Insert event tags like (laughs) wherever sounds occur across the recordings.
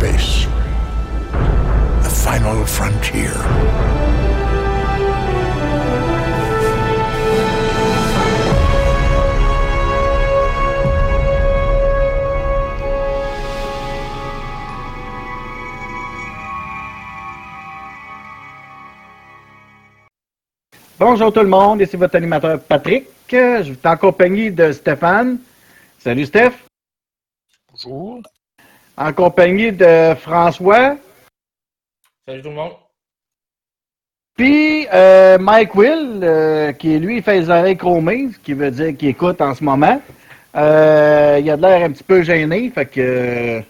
space. The final frontier. Bonjour tout le monde, ici votre animateur Patrick. Je suis en compagnie de Stéphane. Salut Steph. Bonjour. En compagnie de François. Salut tout le monde. Puis euh, Mike Will, euh, qui lui fait les oreilles chromées, ce qui veut dire qu'il écoute en ce moment. Euh, il a de l'air un petit peu gêné, fait que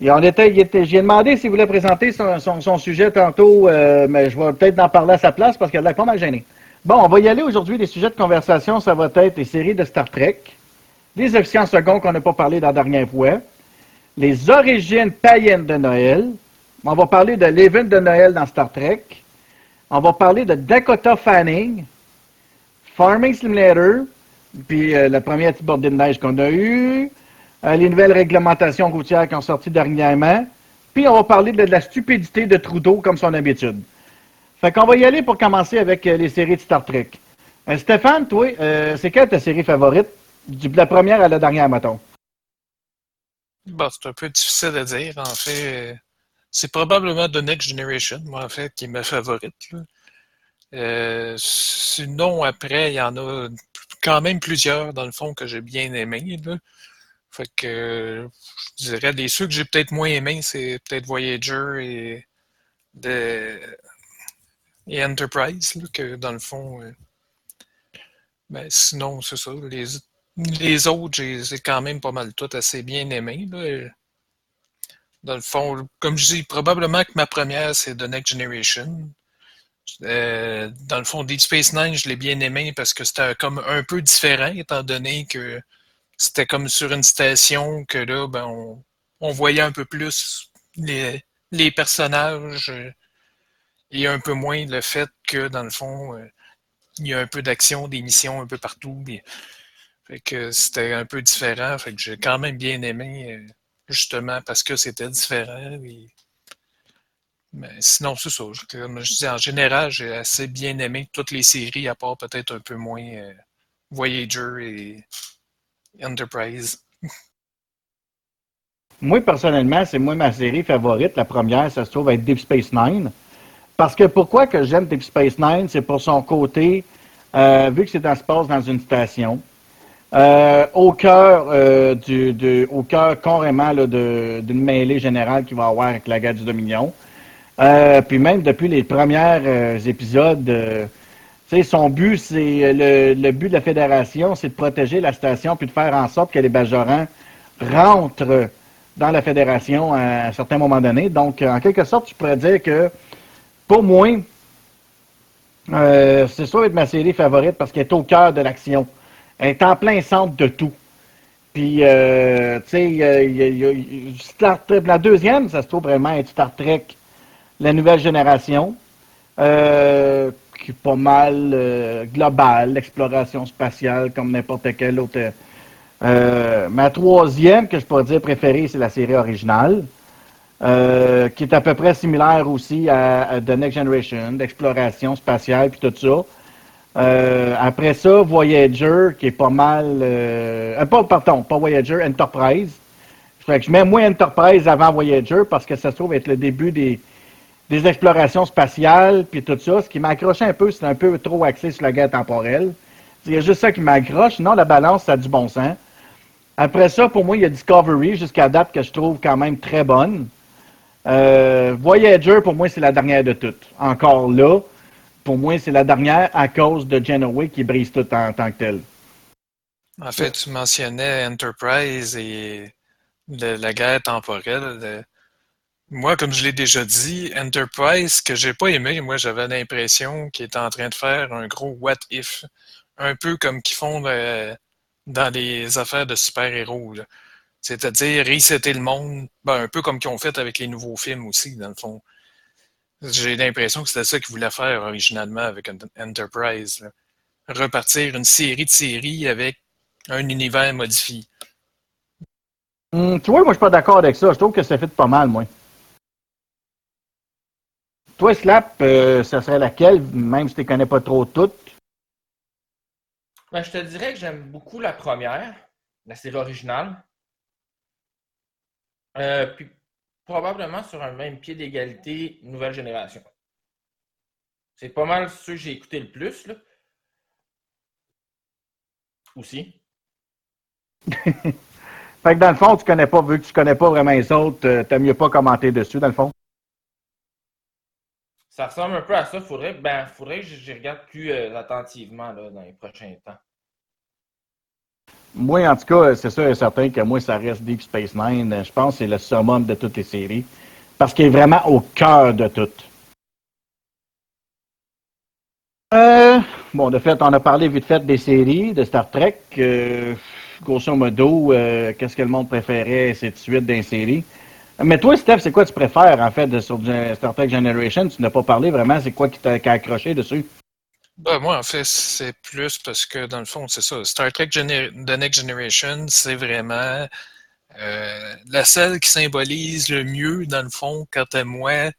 et on était, il était, j'ai demandé s'il voulait présenter son, son, son sujet tantôt, euh, mais je vais peut-être en parler à sa place parce qu'il a l'air pas mal gêné. Bon, on va y aller aujourd'hui. Les sujets de conversation, ça va être les séries de Star Trek, les officiers en second qu'on n'a pas parlé la dernière fois, les origines païennes de Noël. On va parler de l'événement de Noël dans Star Trek. On va parler de Dakota Fanning, Farming Simulator, puis euh, le premier petit bordé de neige qu'on a eu, euh, les nouvelles réglementations routières qui ont sorti dernièrement. Puis on va parler de, la stupidité de Trudeau comme son habitude. Fait qu'on va y aller pour commencer avec euh, les séries de Star Trek. Stéphane, toi, c'est quelle ta série favorite? De la première à la dernière, mettons? Bon, c'est un peu difficile à dire. En fait, c'est probablement The Next Generation, moi, en fait, qui est ma favorite. Euh, sinon, après, il y en a quand même plusieurs, dans le fond, que j'ai bien aimé. Fait que je dirais des ceux que j'ai peut-être moins aimés, c'est peut-être Voyager et, de, et Enterprise, là, que dans le fond. euh, ben, sinon, c'est ça. Les, les autres, j'ai quand même pas mal tout assez bien aimé. Là. Dans le fond, comme je dis, probablement que ma première, c'est The Next Generation. Euh, dans le fond, Deep Space Nine, je l'ai bien aimé parce que c'était comme un peu différent, étant donné que c'était comme sur une station que là, ben, on, voyait un peu plus les, personnages et un peu moins le fait que, dans le fond, euh, il y a un peu d'action, des missions un peu partout. Fait que c'était un peu différent. Fait que j'ai quand même bien aimé, euh, justement, parce que c'était différent. Mais sinon, c'est ça. Je- dis, en général, j'ai assez bien aimé toutes les séries, à part peut-être un peu moins euh, Voyager et Enterprise. Moi, personnellement, c'est moi ma série favorite. La première, ça se trouve être Deep Space Nine. Parce que pourquoi que j'aime Deep Space Nine, c'est pour son côté, euh, vu que c'est un espace dans une station, euh, au cœur euh, du, au cœur carrément d'une mêlée générale qu'il va avoir avec la guerre du Dominion. Euh, puis même depuis les premiers épisodes, son but, c'est le, le but de la fédération, c'est de protéger la station puis de faire en sorte que les Bajorans rentrent dans la fédération à un certain moment donné. Donc, en quelque sorte, tu pourrais dire que pour moi, c'est sûr être ma série favorite parce qu'elle est au cœur de l'action. Elle est en plein centre de tout. Puis, euh, tu sais, Star Trek, la deuxième, ça se trouve vraiment être Star Trek, la nouvelle génération, euh, qui est pas mal euh, globale, l'exploration spatiale comme n'importe quelle autre. ma troisième, que je pourrais dire préférée, c'est la série originale, qui est à peu près similaire aussi à, à The Next Generation, d'exploration spatiale puis tout ça. Euh, après ça, Voyager, qui est pas mal... Euh, euh, pas, pardon, pas Voyager, Enterprise. Fait que je mets moins Enterprise avant Voyager parce que ça se trouve être le début des, explorations spatiales puis tout ça. Ce qui m'accrochait un peu, c'est un peu trop axé sur la guerre temporelle. Il y a juste ça qui m'accroche. Sinon, la balance, ça a du bon sens. Après ça, pour moi, il y a Discovery jusqu'à date que je trouve quand même très bonne. Euh, Voyager, pour moi, c'est la dernière de toutes. Encore là, pour moi, c'est la dernière à cause de Genoway qui brise tout en tant que tel. En fait, tu mentionnais Enterprise et la guerre temporelle. Le- Moi, comme je l'ai déjà dit, Enterprise, que j'ai pas aimé, moi, j'avais l'impression qu'il était en train de faire un gros what if. Un peu comme qu'ils font euh, dans les affaires de super-héros. C'est-à-dire resetter le monde, ben, un peu comme qu'ils ont fait avec les nouveaux films aussi, dans le fond. J'ai l'impression que c'était ça qu'ils voulaient faire originalement avec Ent- Enterprise. là. Repartir une série de séries avec un univers modifié. Hum, tu vois, moi, je suis pas d'accord avec ça. Je trouve que ça fait pas mal, moi. Toi, Slap, euh, ça serait laquelle, même si tu ne connais pas trop toutes? Ben, je te dirais que j'aime beaucoup la première, la série originale. Euh, puis probablement sur un même pied d'égalité, nouvelle génération. C'est pas mal ceux que j'ai écouté le plus, là. Aussi. (laughs) fait que dans le fond, tu connais pas, vu que tu connais pas vraiment les autres, euh, t'aimes mieux pas commenter dessus, dans le fond? Ça ressemble un peu à ça. Faudrait, ben, faudrait que je, regarde plus euh, attentivement là, dans les prochains temps. Moi, en tout cas, c'est sûr et certain que moi, ça reste Deep Space Nine. Je pense que c'est le summum de toutes les séries. Parce qu'il est vraiment au cœur de toutes. Euh, bon, de fait, on a parlé vite fait des séries, de Star Trek. Euh, grosso modo, euh, qu'est-ce que le monde préférait, c'est suite des séries. Mais toi, Steph, c'est quoi tu préfères, en fait, sur Star Trek Generation? Tu n'as pas parlé vraiment, c'est quoi qui t'a accroché dessus? Ben, moi, en fait, c'est plus parce que, dans le fond, c'est ça. Star Trek The Next Generation, c'est vraiment euh, la celle qui symbolise le mieux, dans le fond, quant à moi,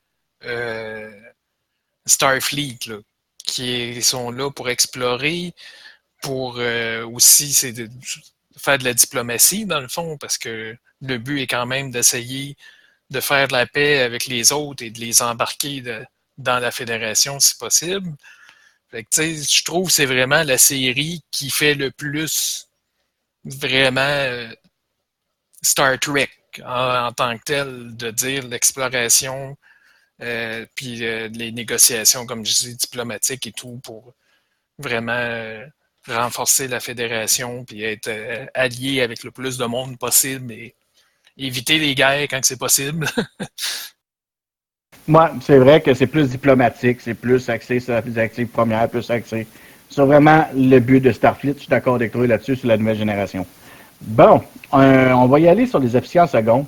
Starfleet, là qui sont là pour explorer, pour euh, aussi faire de la diplomatie, dans le fond, parce que le but est quand même d'essayer de faire de la paix avec les autres et de les embarquer dans la fédération si possible. Je trouve que c'est vraiment la série qui fait le plus vraiment euh, Star Trek en, tant que tel, de dire l'exploration, euh, puis euh, les négociations, comme je dis, diplomatiques et tout, pour vraiment renforcer la fédération, puis être allié avec le plus de monde possible et éviter les guerres quand c'est possible. (laughs) Moi, c'est vrai que c'est plus diplomatique, c'est plus axé sur la actives première, plus axé sur vraiment le but de Starfleet. Je suis d'accord avec toi là-dessus, sur la nouvelle génération. Bon, on va y aller sur les officiers en second.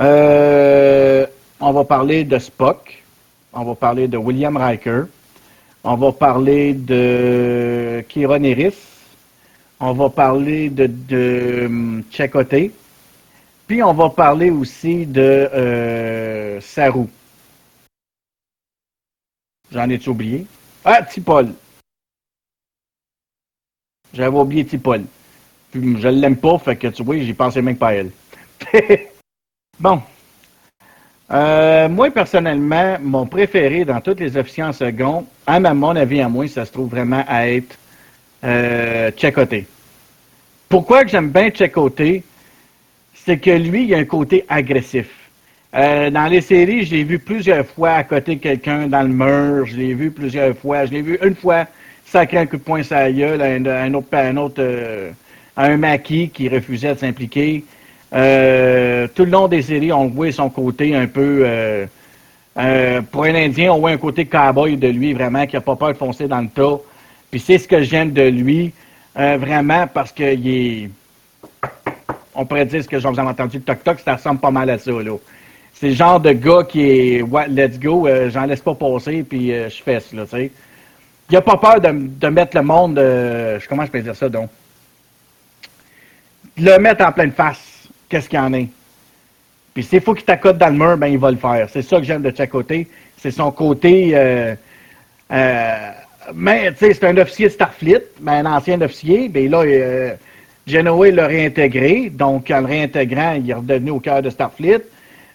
Euh, on va parler de Spock. On va parler de William Riker. On va parler de Kieron Eris. On va parler de, de hum, Puis on va parler aussi de euh, Saru. J'en ai oublié? Ah, Tipol. J'avais oublié Tipol. Puis je l'aime pas, fait que tu vois, j'y pensais même pas à elle. (laughs) bon, euh, moi, personnellement, mon préféré dans toutes les officiers en second, à mon avis, à moi, ça se trouve vraiment à être euh, Pourquoi que j'aime bien Tchekoté? C'est que lui, il a un côté agressif. Euh, dans les séries, je l'ai vu plusieurs fois à côté de quelqu'un dans le mur. Je l'ai vu plusieurs fois. Je l'ai vu une fois sacrer un coup de poing sur la gueule à un, autre, un, autre, euh, à un maquis qui refusait de s'impliquer. Euh, tout le long des séries, on voit son côté un peu. Euh, euh, pour un Indien, on voit un côté cowboy de lui, vraiment, qui n'a pas peur de foncer dans le tas. Puis c'est ce que j'aime de lui, vraiment, parce qu'il est. On pourrait dire ce que j'en ai entendu, le toc-toc, ça ressemble pas mal à ça, là. C'est le genre de gars qui est, let's go, j'en laisse pas passer, puis je fesse, là, tu sais. Il a pas peur de, mettre le monde, comment je peux dire ça, donc? le mettre en pleine face qu'est-ce qu'il y en a? Puis s'il faut qu'il t'accote dans le mur, ben il va le faire. C'est ça que j'aime de chaque côté. C'est son côté. Euh, euh, mais tu sais, c'est un officier de Starfleet, mais un ancien officier. Ben là, euh, l'a réintégré. Donc, en le réintégrant, il est redevenu au cœur de Starfleet.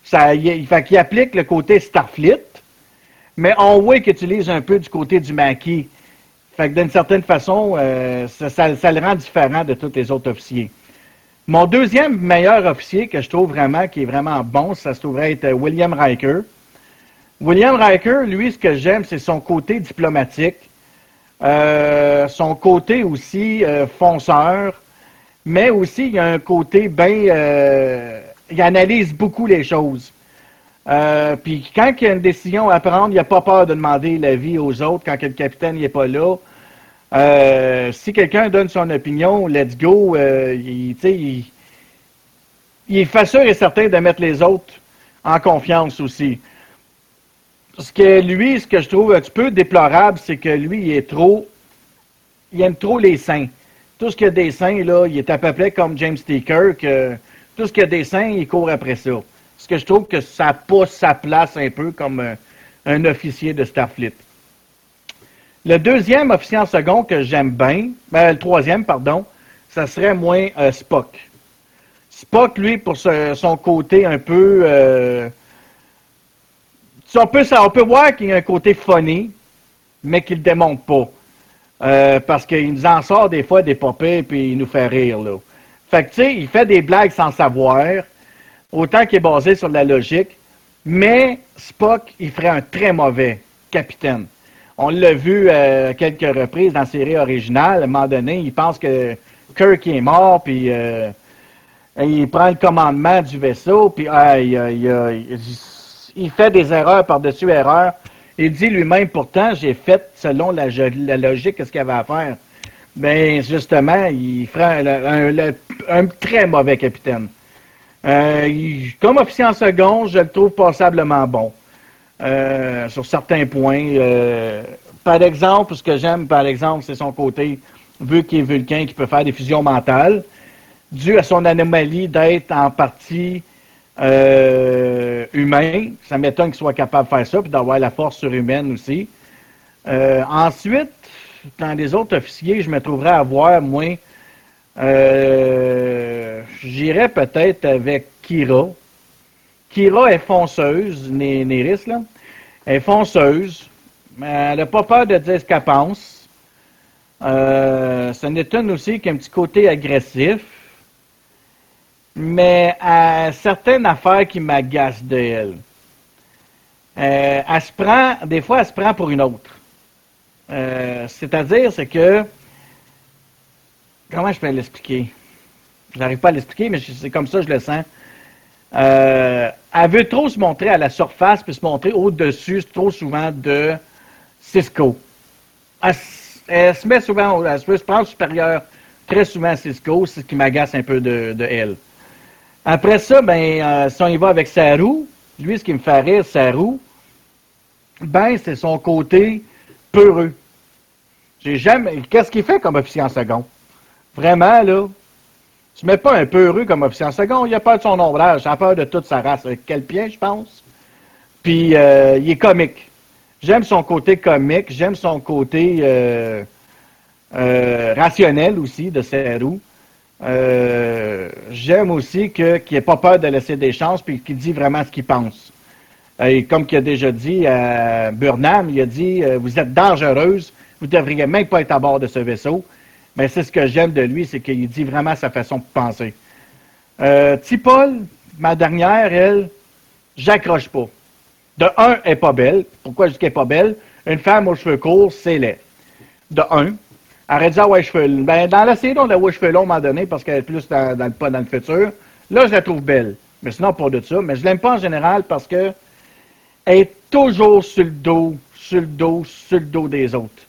Ça, il, fait qu'il applique le côté Starfleet, mais on voit qu'il utilise un peu du côté du maquis. Fait que d'une certaine façon, euh, ça, le rend différent de tous les autres officiers. Mon deuxième meilleur officier que je trouve vraiment, qui est vraiment bon, ça se trouverait être William Riker. William Riker, lui, ce que j'aime, c'est son côté diplomatique, euh, son côté aussi euh, fonceur, mais aussi il y a un côté bien... Euh, il analyse beaucoup les choses. Puis quand il y a une décision à prendre, il n'a pas peur de demander l'avis aux autres quand le capitaine n'est pas là. Euh, si quelqu'un donne son opinion, let's go. Euh, il, il, il, est sûr et certain de mettre les autres en confiance aussi. Parce que lui, ce que je trouve un petit peu déplorable, c'est que lui, il est trop. Il aime trop les saints. Tout ce qui a des saints, là, il est à peu près comme James T. Kirk. Tout ce qui a des seins, il court après ça. Parce que je trouve que ça pousse sa place un peu comme un, un officier de Starfleet. Le deuxième officier en second que j'aime bien, ben, le troisième, pardon, ça serait moins euh, Spock. Spock, lui, pour son côté un peu... euh, on, peut, on peut voir qu'il a un côté funny, mais qu'il ne le démontre pas. Euh, parce qu'il nous en sort des fois des popées puis il nous fait rire. Là. Fait que, tu sais, il fait des blagues sans savoir, autant qu'il est basé sur la logique, mais Spock, il ferait un très mauvais capitaine. On l'a vu euh, quelques reprises dans la série originale. À un moment donné, il pense que Kirk est mort, puis euh, il prend le commandement du vaisseau, puis il fait des erreurs par-dessus erreurs. Il dit lui-même, pourtant, j'ai fait selon la, la logique ce qu'il avait à faire. Mais justement, il ferait un, très mauvais capitaine. Euh, comme officier en second, je le trouve passablement bon. Euh, sur certains points. Euh, par exemple, ce que j'aime, par exemple, c'est son côté, vu qu'il est vulcain, qui peut faire des fusions mentales, dû à son anomalie d'être en partie euh, humain. Ça m'étonne qu'il soit capable de faire ça, puis d'avoir la force surhumaine aussi. Euh, ensuite, dans les autres officiers, je me trouverais à voir, moins. Euh, J'irais peut-être avec Kira. Kira est fonceuse, Né- Néris, là. Elle est fonceuse. Mais elle n'a pas peur de dire ce qu'elle pense. Euh, ça aussi qu'il y a un petit côté agressif. Mais à certaines affaires qui m'agacent d'elle. Euh, elle se prend, des fois, elle se prend pour une autre. Euh, C'est-à-dire, c'est que. Comment je peux l'expliquer? Je n'arrive pas à l'expliquer, mais c'est comme ça que je le sens. Euh, elle veut trop se montrer à la surface puis se montrer au-dessus trop souvent de Cisco. Elle se met souvent, elle se veut se prendre supérieure très souvent à Cisco, c'est ce qui m'agace un peu de, de elle. Après ça, ben, euh, si on y va avec Saru, lui, ce qui me fait rire, Saru, ben, c'est son côté peureux. J'ai jamais. Qu'est-ce qu'il fait comme officier en second? Vraiment, là. Tu mets pas un peureux comme officier en second, il a peur de son ombrage, il a peur de toute sa race. Avec quel pied, je pense? Puis, euh, il est comique. J'aime son côté comique, j'aime son côté euh, euh, rationnel aussi de Saru. Euh, j'aime aussi qu'il n'ait pas peur de laisser des chances puis qu'il dit vraiment ce qu'il pense. Euh, Et comme qu'il a déjà dit à Burnham, il a dit euh, Vous êtes dangereuse, vous ne devriez même pas être à bord de ce vaisseau. Mais c'est ce que j'aime de lui, c'est qu'il dit vraiment sa façon de penser. Tipol, ma dernière, elle, j'accroche pas. De un, elle est pas belle. Pourquoi je dis qu'elle est pas belle? Une femme aux cheveux courts, c'est laid. De un. Arrête de dire, ouais, cheveux longs. Ben, dans la série, on a ouais, cheveux longs, à un moment donné, parce qu'elle est plus dans, dans le, dans le futur. Là, je la trouve belle. Mais sinon, pas de ça. Mais je l'aime pas en général parce que elle est toujours sur le dos, sur le dos, sur le dos des autres.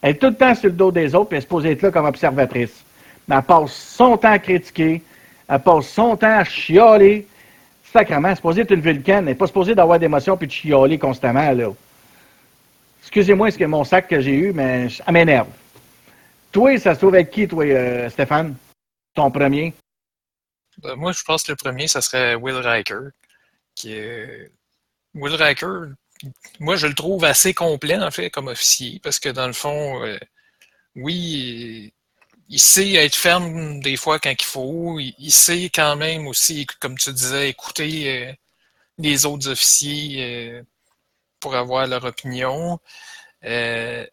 Elle est tout le temps sur le dos des autres, puis elle est supposée être là comme observatrice. Mais elle passe son temps à critiquer, elle passe son temps à chialer. Sacrement, elle est supposée être une vulcaine, elle n'est pas supposée d'avoir d'émotions puis de chialer constamment, là. Excusez-moi, ce que mon sac que j'ai eu, mais elle m'énerve. Toi, ça se trouve avec qui, toi, euh, Stéphane? Ton premier? Ben, moi, je pense que le premier, ça serait Will Riker. Qui est... Will Riker, moi, je le trouve assez complet, en fait, comme officier, parce que dans le fond, euh, oui, il, sait être ferme des fois quand il faut. Il, sait quand même aussi, comme tu disais, écouter euh, les autres officiers euh, pour avoir leur opinion. Euh,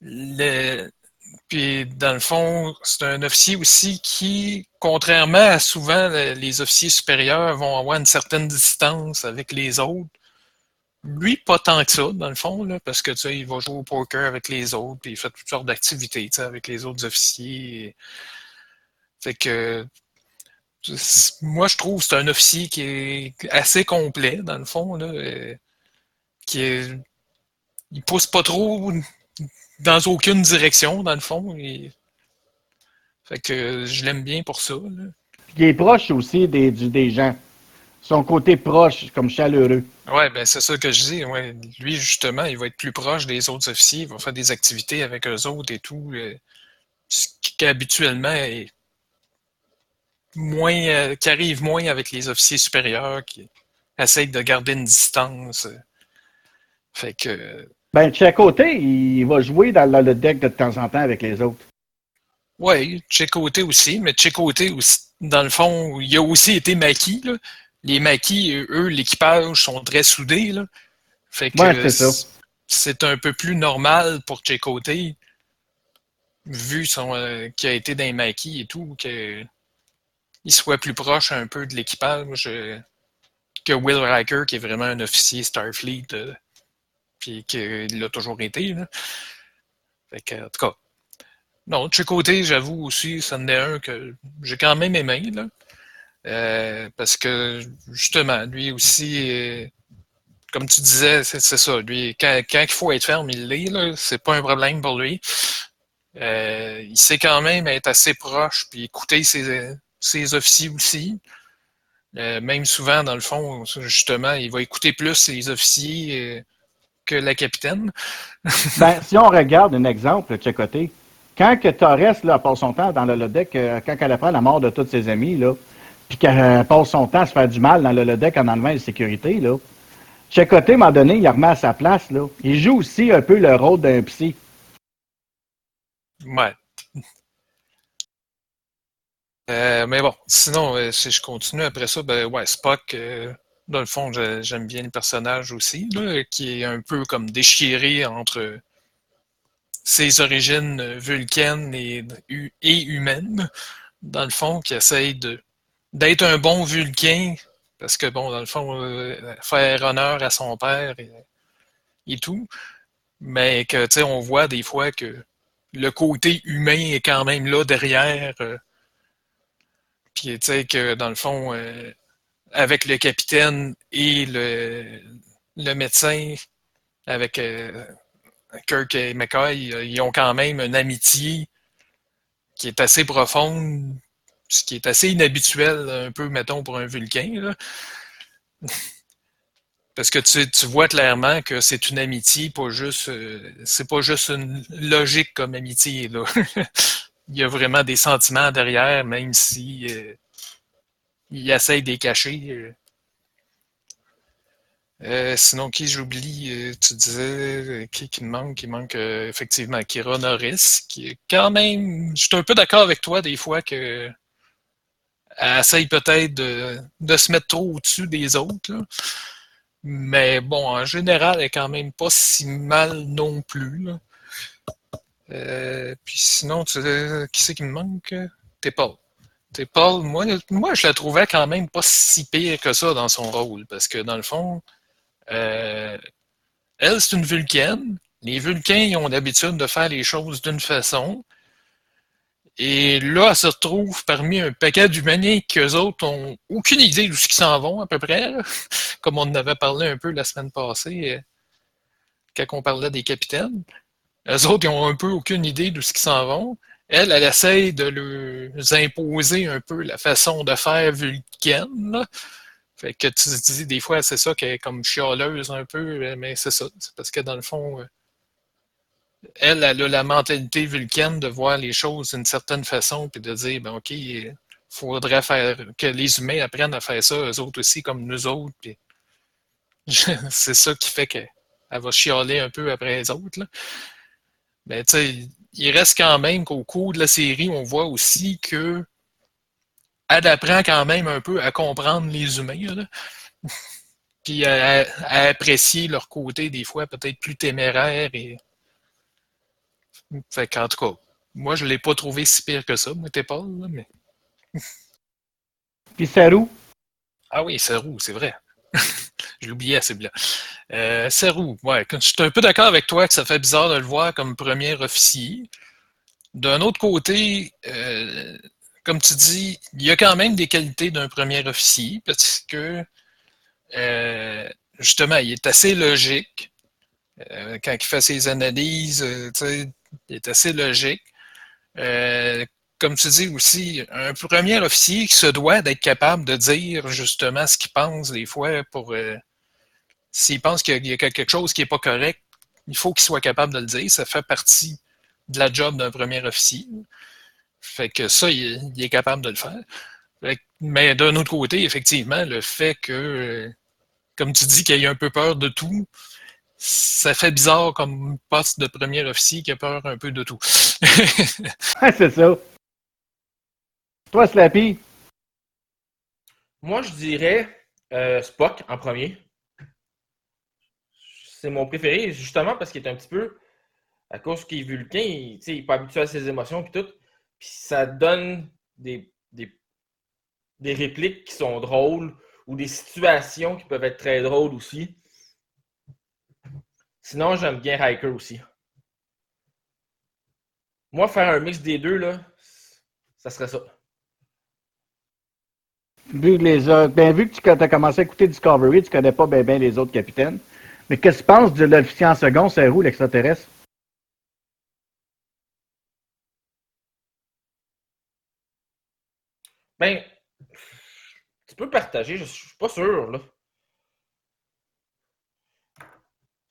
le- puis, dans le fond, c'est un officier aussi qui, contrairement à souvent le- les officiers supérieurs, vont avoir une certaine distance avec les autres. Lui, pas tant que ça, dans le fond, là, parce que tu sais, il va jouer au poker avec les autres, puis il fait toutes sortes d'activités tu sais, avec les autres officiers. Fait que moi, je trouve que c'est un officier qui est assez complet, dans le fond, là, euh, qui est, il pousse pas trop dans aucune direction, dans le fond. et- Fait que je l'aime bien pour ça. là. Il est proche aussi des, du- des gens. Son côté proche, comme chaleureux. Ouais, ben c'est ça que je dis. Ouais. Lui, justement, il va être plus proche des autres officiers, il va faire des activités avec eux autres et tout. euh, ce qui habituellement est moins, euh, qui arrive moins avec les officiers supérieurs, qui essayent de garder une distance. Fait que. Ben, côté, il va jouer dans le deck de temps en temps avec les autres. Oui, côté aussi, mais côté aussi, dans le fond, il a aussi été maquis. Là. Les maquis, eux, l'équipage sont très soudés. Là. Fait que c'est un peu plus normal pour côté vu son, euh, qu'il a été dans les maquis et tout, qu'il soit plus proche un peu de l'équipage euh, que Will Riker, qui est vraiment un officier Starfleet, euh, puis qu'il l'a toujours été. Là. Fait que, en tout cas, non, de côté, j'avoue aussi, ça en est un que j'ai quand même aimé, là. Euh, parce que, justement, lui aussi, euh, comme tu disais, c'est ça. Lui, quand, il faut être ferme, il l'est. C'est pas un problème pour lui. Euh, il sait quand même être assez proche, puis écouter ses, ses officiers aussi. même souvent, dans le fond, justement, il va écouter plus ses officiers que la capitaine. (laughs) ben, si on regarde un exemple de côté, quand que Torres là, passe son temps dans le Lodec, euh, quand elle apprend la mort de tous ses amis, là, puis qu'elle euh, passe son temps à se faire du mal dans le Lodec en enlevant les sécurités, là, chaque côté, à un moment donné, il remet à sa place. Là. Il joue aussi un peu le rôle d'un psy. Ouais. Euh, mais bon, sinon, si je continue après ça, ben ouais, Spock, dans le fond, j'aime bien le personnage aussi, là, qui est un peu comme déchiré entre ses origines vulcaines et, humaines, dans le fond, qui essaye d'être un bon vulcain, parce que, bon, dans le fond, euh, faire honneur à son père et, tout, mais que, tu sais, on voit des fois que le côté humain est quand même là derrière, euh, puis, tu sais, que, dans le fond, euh, avec le capitaine et le, le médecin, avec Kirk et McCoy, ils ont quand même une amitié qui est assez profonde, ce qui est assez inhabituel, un peu, mettons, pour un Vulcain. (laughs) Parce que tu, vois clairement que c'est une amitié, pas juste. Euh, c'est pas juste une logique comme amitié. (laughs) Il y a vraiment des sentiments derrière, même si euh, il essaye de les cacher. Euh. Euh, sinon, qui j'oublie, euh, tu disais, qui, qui me manque? Il manque effectivement Kira Norris, qui est quand même. Je suis un peu d'accord avec toi des fois que elle essaye peut-être de, se mettre trop au-dessus des autres. Mais bon, en général, elle est quand même pas si mal non plus. puis sinon, tu, qui c'est qui me manque? T'es Paul. Paul, moi, moi, je la trouvais quand même pas si pire que ça dans son rôle. Parce que dans le fond, euh, elle, c'est une vulcaine. Les vulcains, ils ont l'habitude de faire les choses d'une façon. Et là, elle se retrouve parmi un paquet d'humanités qu'eux autres ont aucune idée d'où ils s'en vont, à peu près. (laughs) Comme on en avait parlé un peu la semaine passée, euh, quand on parlait des capitaines. Eux autres, ils un peu aucune idée d'où ils s'en vont. Elle, elle essaye de leur imposer un peu la façon de faire vulcaine. Fait que tu te dis des fois, c'est ça qu'elle est comme chialeuse un peu, mais c'est ça. C'est parce que dans le fond, euh, elle, elle a la mentalité vulcaine de voir les choses d'une certaine façon, puis de dire, ben OK, il faudrait faire que les humains apprennent à faire ça, eux autres aussi, comme nous autres. Puis (laughs) c'est ça qui fait qu'elle va chialer un peu après les autres. Là. Mais tu sais, il reste quand même qu'au cours de la série, on voit aussi que elle apprend quand même un peu à comprendre les humains, (laughs) puis à, apprécier leur côté des fois peut-être plus téméraire. Et... Fait qu'en tout cas, moi je l'ai pas trouvé si pire que ça, moi t'es pas, là, mais. puis Serou? Ah oui, Serou, c'est vrai. (laughs) je l'oubliais, c'est bien. Euh, Serou, ouais, je suis un peu d'accord avec toi que ça fait bizarre de le voir comme premier officier. D'un autre côté, euh, comme tu dis, il y a quand même des qualités d'un premier officier parce que euh, justement, il est assez logique. Euh, quand il fait ses analyses, il est assez logique. Comme tu dis aussi, un premier officier qui se doit d'être capable de dire justement ce qu'il pense des fois pour s'il pense qu'il y a quelque chose qui n'est pas correct, il faut qu'il soit capable de le dire. Ça fait partie de la job d'un premier officier. Fait que ça, il, est capable de le faire. Mais d'un autre côté, effectivement, le fait que, comme tu dis, qu'il ait un peu peur de tout, ça fait bizarre comme poste de premier officier qui a peur un peu de tout. (laughs) c'est ça. Toi, Slappy? Moi, je dirais euh, Spock en premier. C'est mon préféré, justement parce qu'il est un petit peu, à cause qu'il est vulcain, il n'est pas habitué à ses émotions et tout. Puis ça donne des, des, des répliques qui sont drôles ou des situations qui peuvent être très drôles aussi. Sinon, j'aime bien Hiker aussi. Moi, faire un mix des deux, là, ça serait ça. Vu que, les ben, vu que tu as commencé à écouter Discovery, tu connais pas bien ben les autres capitaines. Mais qu'est-ce que tu penses de l'officier en second, c'est où l'extraterrestre? Ben, tu peux partager, je suis pas sûr, là.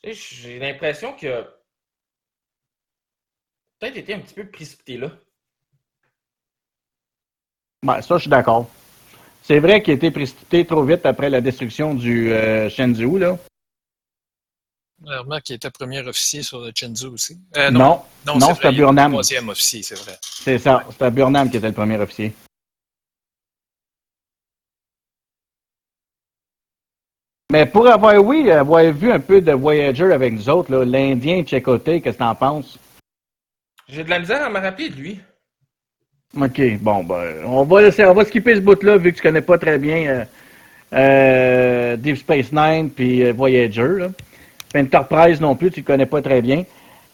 J'ai l'impression que peut-être été un petit peu précipité là. Ben, ça, je suis d'accord. C'est vrai qu'il a été précipité trop vite après la destruction du euh, Shenzhou, là. Remarque qu'il était premier officier sur le Shenzhou aussi. Euh, non, non, non c'était Burnham. troisième officier, c'est vrai. C'est ça, c'était Burnham qui était le premier officier. Mais pour avoir, oui, avoir vu un peu de Voyager avec nous autres, l'Indien Tchécoté, qu'est-ce que t'en penses? J'ai de la misère à me rappeler de lui. OK, bon, ben, on va, laisser, on va skipper ce bout-là, vu que tu connais pas très bien euh, euh, Deep Space Nine puis euh, Voyager. Là. Enterprise non plus, tu connais pas très bien.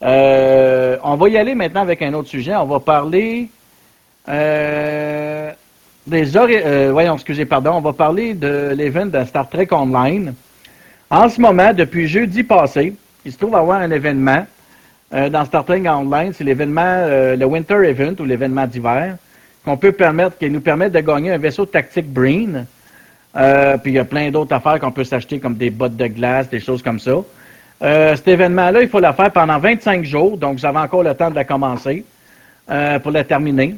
on va y aller maintenant avec un autre sujet. On va parler des euh, voyons, excusez, pardon, on va parler de l'event de Star Trek Online. En ce moment, depuis jeudi passé, il se trouve avoir un événement euh, dans Star Trek Online. C'est l'événement, euh, le Winter Event ou l'événement d'hiver, qu'on peut permettre, qui nous permet de gagner un vaisseau tactique Breen. puis il y a plein d'autres affaires qu'on peut s'acheter, comme des bottes de glace, des choses comme ça. cet événement-là, il faut la faire pendant 25 jours, donc vous avez encore le temps de la commencer pour la terminer.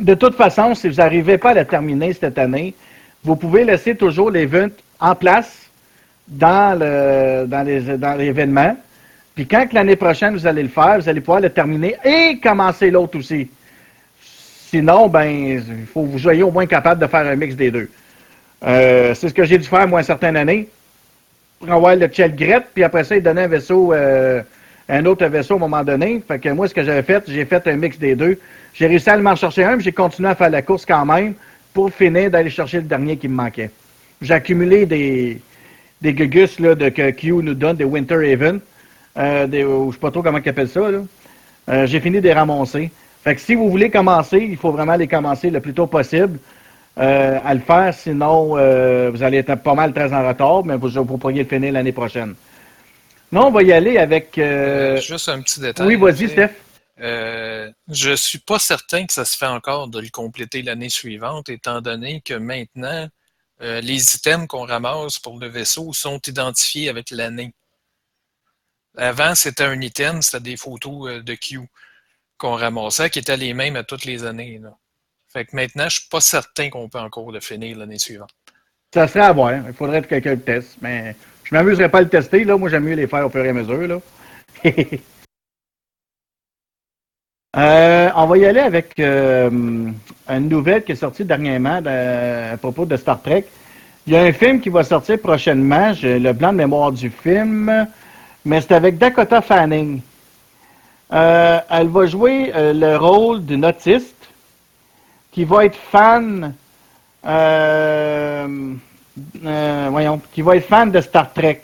De toute façon, si vous n'arrivez pas à la terminer cette année, vous pouvez laisser toujours l'event en place dans, l'événement. Puis quand l'année prochaine, vous allez le faire, vous allez pouvoir le terminer et commencer l'autre aussi. Sinon, ben, il faut que vous soyez au moins capable de faire un mix des deux. Euh, c'est ce que j'ai dû faire, moi, une certaine année. Avoir le Gret, puis après ça, il donnait un vaisseau, euh, un autre vaisseau à un moment donné. Fait que moi, ce que j'avais fait, j'ai fait un mix des deux. J'ai réussi à m'en chercher un, mais j'ai continué à faire la course quand même pour finir d'aller chercher le dernier qui me manquait. J'ai accumulé des, des gugus là, de, que Q nous donne, des Winter Haven. Euh, des, je ne sais pas trop comment ils appellent ça. Euh, j'ai fini de les ramasser. Fait que si vous voulez commencer, il faut vraiment les commencer le plus tôt possible euh, à le faire. Sinon, euh, vous allez être pas mal très en retard, mais vous, vous pourriez le finir l'année prochaine. Non, on va y aller avec. Juste un petit détail. Oui, vas-y, Steph. Euh, je suis pas certain que ça se fait encore de le compléter l'année suivante, étant donné que maintenant, euh, les items qu'on ramasse pour le vaisseau sont identifiés avec l'année. Avant, c'était un item, c'était des photos euh, de Q qu'on ramassait, qui étaient les mêmes à toutes les années. Fait que maintenant, je suis pas certain qu'on peut encore le finir l'année suivante. Ça serait à voir. Il faudrait que quelqu'un le teste. Mais je m'amuserais pas à le tester. Là. Moi, j'aime mieux les faire au fur et à mesure. Là. (laughs) Euh, on va y aller avec euh, une nouvelle qui est sortie dernièrement à propos de Star Trek. Il y a un film qui va sortir prochainement. Le blanc de mémoire du film, mais c'est avec Dakota Fanning. Euh, elle va jouer le rôle d'une autiste qui va être fan. voyons, qui va être fan de Star Trek.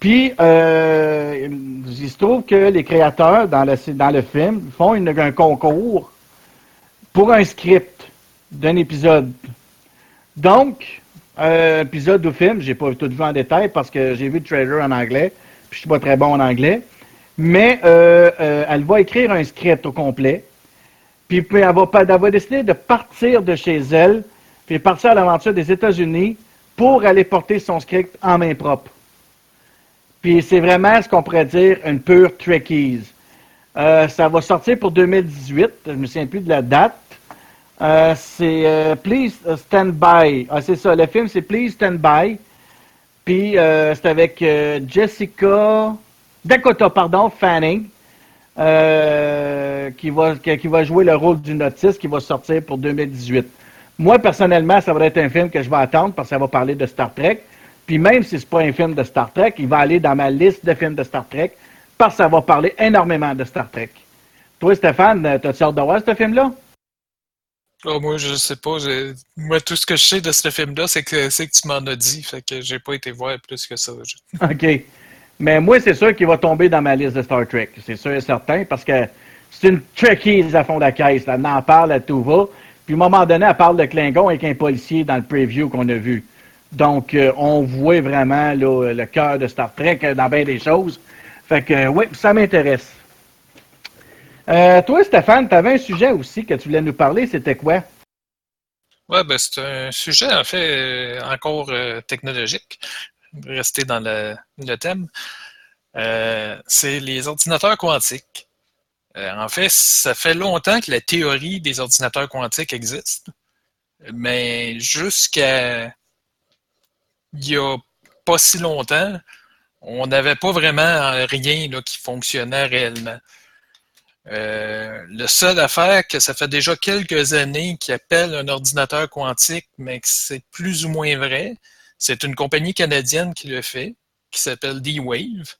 Puis, euh, il se trouve que les créateurs dans le, film font un concours pour un script d'un épisode. Donc, euh, épisode ou film, j'ai pas tout vu en détail parce que j'ai vu le trailer en anglais, je suis pas très bon en anglais. Mais euh, euh, elle va écrire un script au complet. Puis elle va, elle va décider de partir de chez elle, puis partir à l'aventure des États-Unis pour aller porter son script en main propre. Puis c'est vraiment ce qu'on pourrait dire une pure Trekkies. Euh, ça va sortir pour 2018. Je ne me souviens plus de la date. C'est Please Stand By. Ah, c'est ça. Le film, c'est Please Stand By. Puis euh, c'est avec euh, Jessica Dakota, pardon, Fanning, euh, qui, va, qui, va jouer le rôle d'une autiste qui va sortir pour 2018. Moi, personnellement, ça va être un film que je vais attendre parce que ça va parler de Star Trek. Puis même si c'est pas un film de Star Trek, il va aller dans ma liste de films de Star Trek parce que ça va parler énormément de Star Trek. Toi, Stéphane, t'as-tu hâte de voir ce film-là? Oh, moi, je sais pas. j'ai- Moi, tout ce que je sais de ce film-là, c'est que, c'est que tu m'en as dit. Fait que j'ai pas été voir plus que ça. Je- (laughs) OK. Mais moi, c'est sûr qu'il va tomber dans ma liste de Star Trek. C'est sûr et certain parce que c'est une Trekkies à fond de la caisse. Là. Elle en parle à tout va. Puis, à un moment donné, elle parle de Klingon avec un policier dans le preview qu'on a vu. Donc, euh, on voit vraiment le cœur de Star Trek euh, dans bien des choses. Fait que, oui, ça m'intéresse. Euh, toi, Stéphane, tu avais un sujet aussi que tu voulais nous parler. C'était quoi? Ouais, ben, c'est un sujet, en fait, euh, encore euh, technologique. Rester dans le, thème. C'est les ordinateurs quantiques. En fait, ça fait longtemps que la théorie des ordinateurs quantiques existe, mais jusqu'à il y a pas si longtemps, on n'avait pas vraiment rien qui fonctionnait réellement. Euh, le seul affaire que ça fait déjà quelques années qui appelle un ordinateur quantique, mais que c'est plus ou moins vrai, c'est une compagnie canadienne qui le fait, qui s'appelle D-Wave.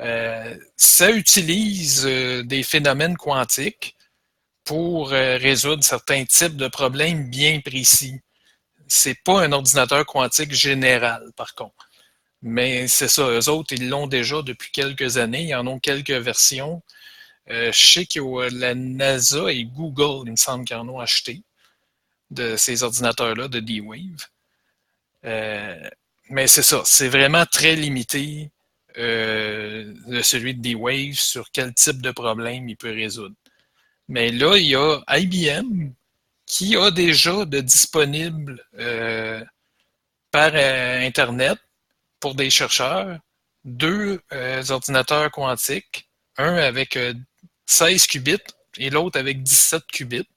Euh, ça utilise euh, des phénomènes quantiques pour résoudre certains types de problèmes bien précis. C'est pas un ordinateur quantique général, par contre. Mais c'est ça, eux autres, ils l'ont déjà depuis quelques années. Ils en ont quelques versions. Euh, je sais que la NASA et Google, il me semble qu'ils en ont acheté de ces ordinateurs-là, de D-Wave. Euh, mais c'est ça, c'est vraiment très limité euh, celui de D-Wave sur quel type de problème il peut résoudre. Mais là, il y a IBM qui a déjà de disponible par Internet pour des chercheurs deux ordinateurs quantiques, un avec 16 qubits et l'autre avec 17 qubits.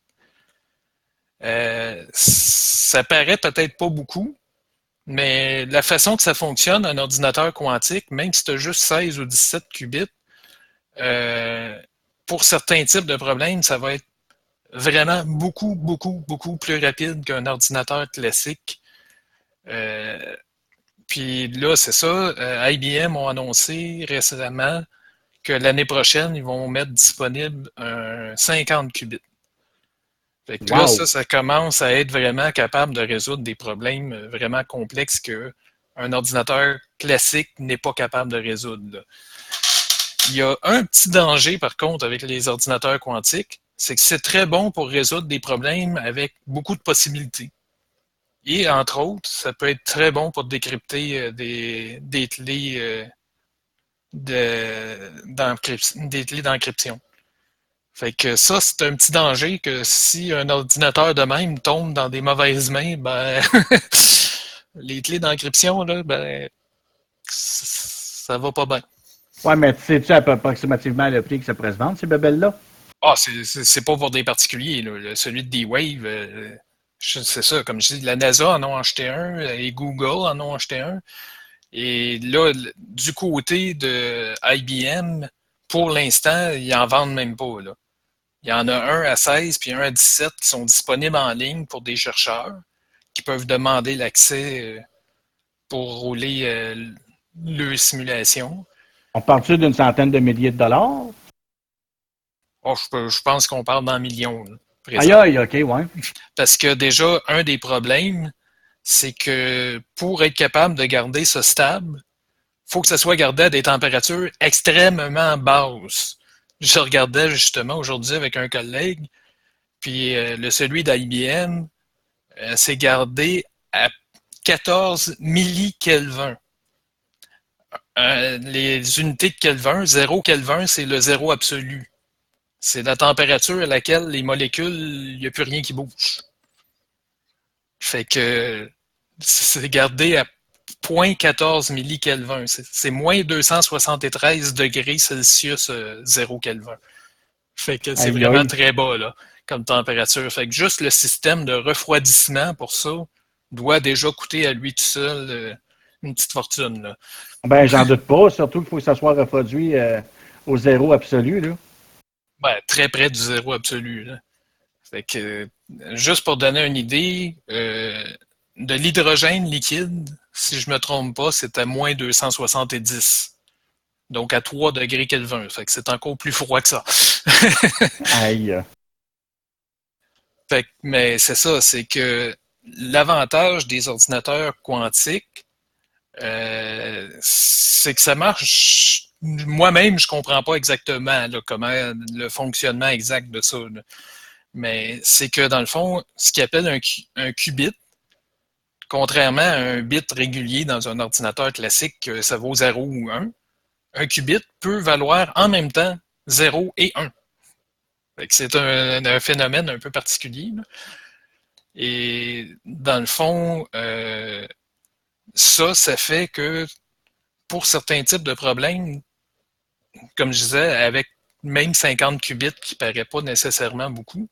Euh, ça paraît peut-être pas beaucoup, mais la façon que ça fonctionne, un ordinateur quantique, même si tu as juste 16 ou 17 qubits, euh, pour certains types de problèmes, ça va être vraiment beaucoup, beaucoup, beaucoup plus rapide qu'un ordinateur classique. Euh, puis là, c'est ça, IBM ont annoncé récemment que l'année prochaine, ils vont mettre disponible un 50 qubits. Fait que là, ça, ça commence à être vraiment capable de résoudre des problèmes vraiment complexes que un ordinateur classique n'est pas capable de résoudre. là. Il y a un petit danger, par contre, avec les ordinateurs quantiques, c'est que c'est très bon pour résoudre des problèmes avec beaucoup de possibilités. Et entre autres, ça peut être très bon pour décrypter euh, des, des clés euh, de- des clés d'encryption. Fait que ça, c'est un petit danger que si un ordinateur de même tombe dans des mauvaises mains, ben (laughs) les clés d'encryption, là, ben ça va pas bien. Ouais, mais sais-tu approximativement le prix que ça pourrait se vendre, ces bebelles-là? Ah, c'est- pas pour des particuliers. là. Celui de D-Wave, euh, c'est ça. Comme je dis, la NASA en ont acheté un et Google en ont acheté un. Et là, du côté de IBM, pour l'instant, ils en vendent même pas. Là. Il y en a un à 16 puis un à 17 qui sont disponibles en ligne pour des chercheurs qui peuvent demander l'accès euh, pour rouler euh, leur simulation. On parle-tu d'une centaine de milliers de dollars? Oh, je, pense qu'on parle dans millions. Aïe, aïe, OK, ouais. Parce que déjà, un des problèmes, c'est que pour être capable de garder ça stable, faut que ça soit gardé à des températures extrêmement basses. Je regardais justement aujourd'hui avec un collègue, puis euh, le celui d'IBM euh, s'est gardé à 14 millikelvin. Euh, les unités de Kelvin, 0 Kelvin, c'est le zéro absolu. C'est la température à laquelle les molécules, il n'y a plus rien qui bouge. Fait que c'est gardé à 0.14 millikelvin. C'est moins 273 degrés Celsius euh, 0 Kelvin. Fait que c'est vraiment très bas, là. comme température. Fait que juste le système de refroidissement pour ça doit déjà coûter à lui tout seul euh, une petite fortune. Là. Ben, j'en doute pas, surtout qu'il faut que ça soit refroidi euh, au zéro absolu. Là. Ben, très près du zéro absolu. Là. Fait que, juste pour donner une idée, euh, de l'hydrogène liquide, si je me trompe pas, c'est à moins 270. Donc à 3 degrés Kelvin. Fait que c'est encore plus froid que ça. (laughs) Aïe. Fait que, mais c'est ça, c'est que l'avantage des ordinateurs quantiques, euh, c'est que ça marche. Moi-même, je comprends pas exactement là, comment le fonctionnement exact de ça. là. Mais c'est que dans le fond, ce qu'ils appelle un, un qubit, contrairement à un bit régulier dans un ordinateur classique, que ça vaut 0 ou 1, un qubit peut valoir en même temps 0 et 1. Fait que C'est un, phénomène un peu particulier. Et dans le fond, euh, ça, ça fait que pour certains types de problèmes, comme je disais, avec même 50 qubits qui ne paraît pas nécessairement beaucoup,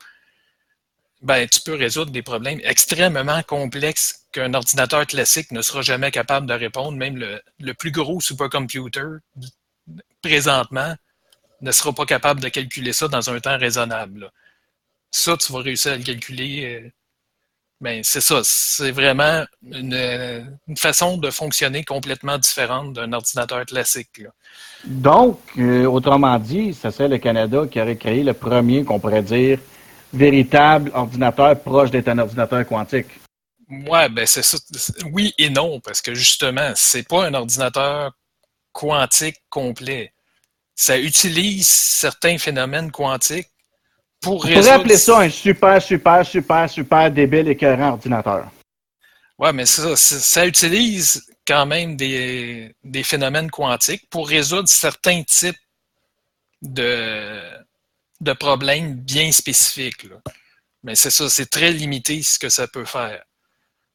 ben, tu peux résoudre des problèmes extrêmement complexes qu'un ordinateur classique ne sera jamais capable de répondre. Même le, le plus gros supercomputer, présentement, ne sera pas capable de calculer ça dans un temps raisonnable. Ça, tu vas réussir à le calculer. euh, ben, c'est ça. C'est vraiment une, façon de fonctionner complètement différente d'un ordinateur classique. Donc, euh, autrement dit, ce serait le Canada qui aurait créé le premier, qu'on pourrait dire, véritable ordinateur proche d'être un ordinateur quantique. Ouais, ben c'est ça. Oui et non, parce que justement, c'est pas un ordinateur quantique complet. Ça utilise certains phénomènes quantiques pour On pourrait résoudre. appeler ça un super, super, super, super débile écœurant ordinateur. Ouais, mais ça, ça, ça utilise quand même des, des phénomènes quantiques pour résoudre certains types de, de problèmes bien spécifiques. là. Mais c'est ça, c'est très limité ce que ça peut faire.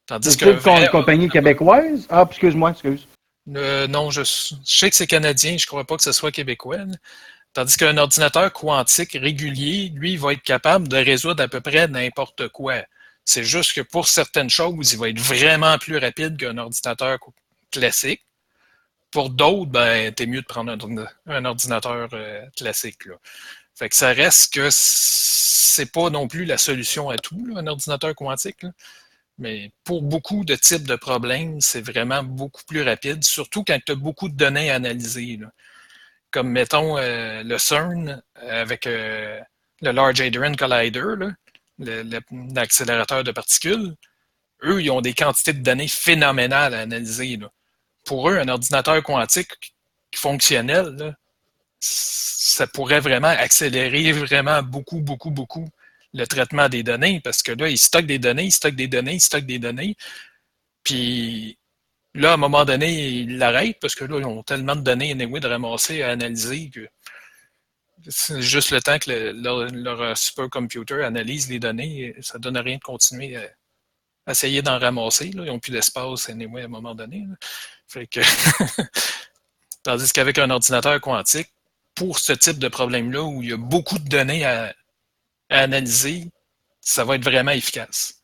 Tandis C'est qu'un une com- vrai- compagnie québécoise? Ah, excuse-moi, excuse. Euh, non, je, je sais que c'est canadien, je ne crois pas que ce soit québécois. Tandis qu'un ordinateur quantique régulier, lui, va être capable de résoudre à peu près n'importe quoi. C'est juste que pour certaines choses, il va être vraiment plus rapide qu'un ordinateur classique. Pour d'autres, ben, t'es mieux de prendre un, ordina- un ordinateur euh, classique. Là. Fait ça reste que c'est pas non plus la solution à tout, un ordinateur quantique. Mais pour beaucoup de types de problèmes, c'est vraiment beaucoup plus rapide, surtout quand tu as beaucoup de données à analyser. Comme, mettons, euh, le CERN avec euh, le Large Hadron Collider, l'accélérateur de particules. Eux, ils ont des quantités de données phénoménales à analyser. Pour eux, un ordinateur quantique fonctionnel, ça pourrait vraiment accélérer vraiment beaucoup, beaucoup, beaucoup le traitement des données parce que là, ils stockent des données, ils stockent des données, ils stockent des données. Puis là, à un moment donné, ils l'arrêtent parce que là, ils ont tellement de données anyway, de ramasser, à analyser que c'est juste le temps que le- leur, supercomputer analyse les données, ça ne donne rien de continuer à, essayer d'en ramasser. Là. Ils n'ont plus d'espace anyway, à un moment donné. Fait que (laughs) Tandis qu'avec un ordinateur quantique, pour ce type de problème-là, où il y a beaucoup de données à, analyser, ça va être vraiment efficace.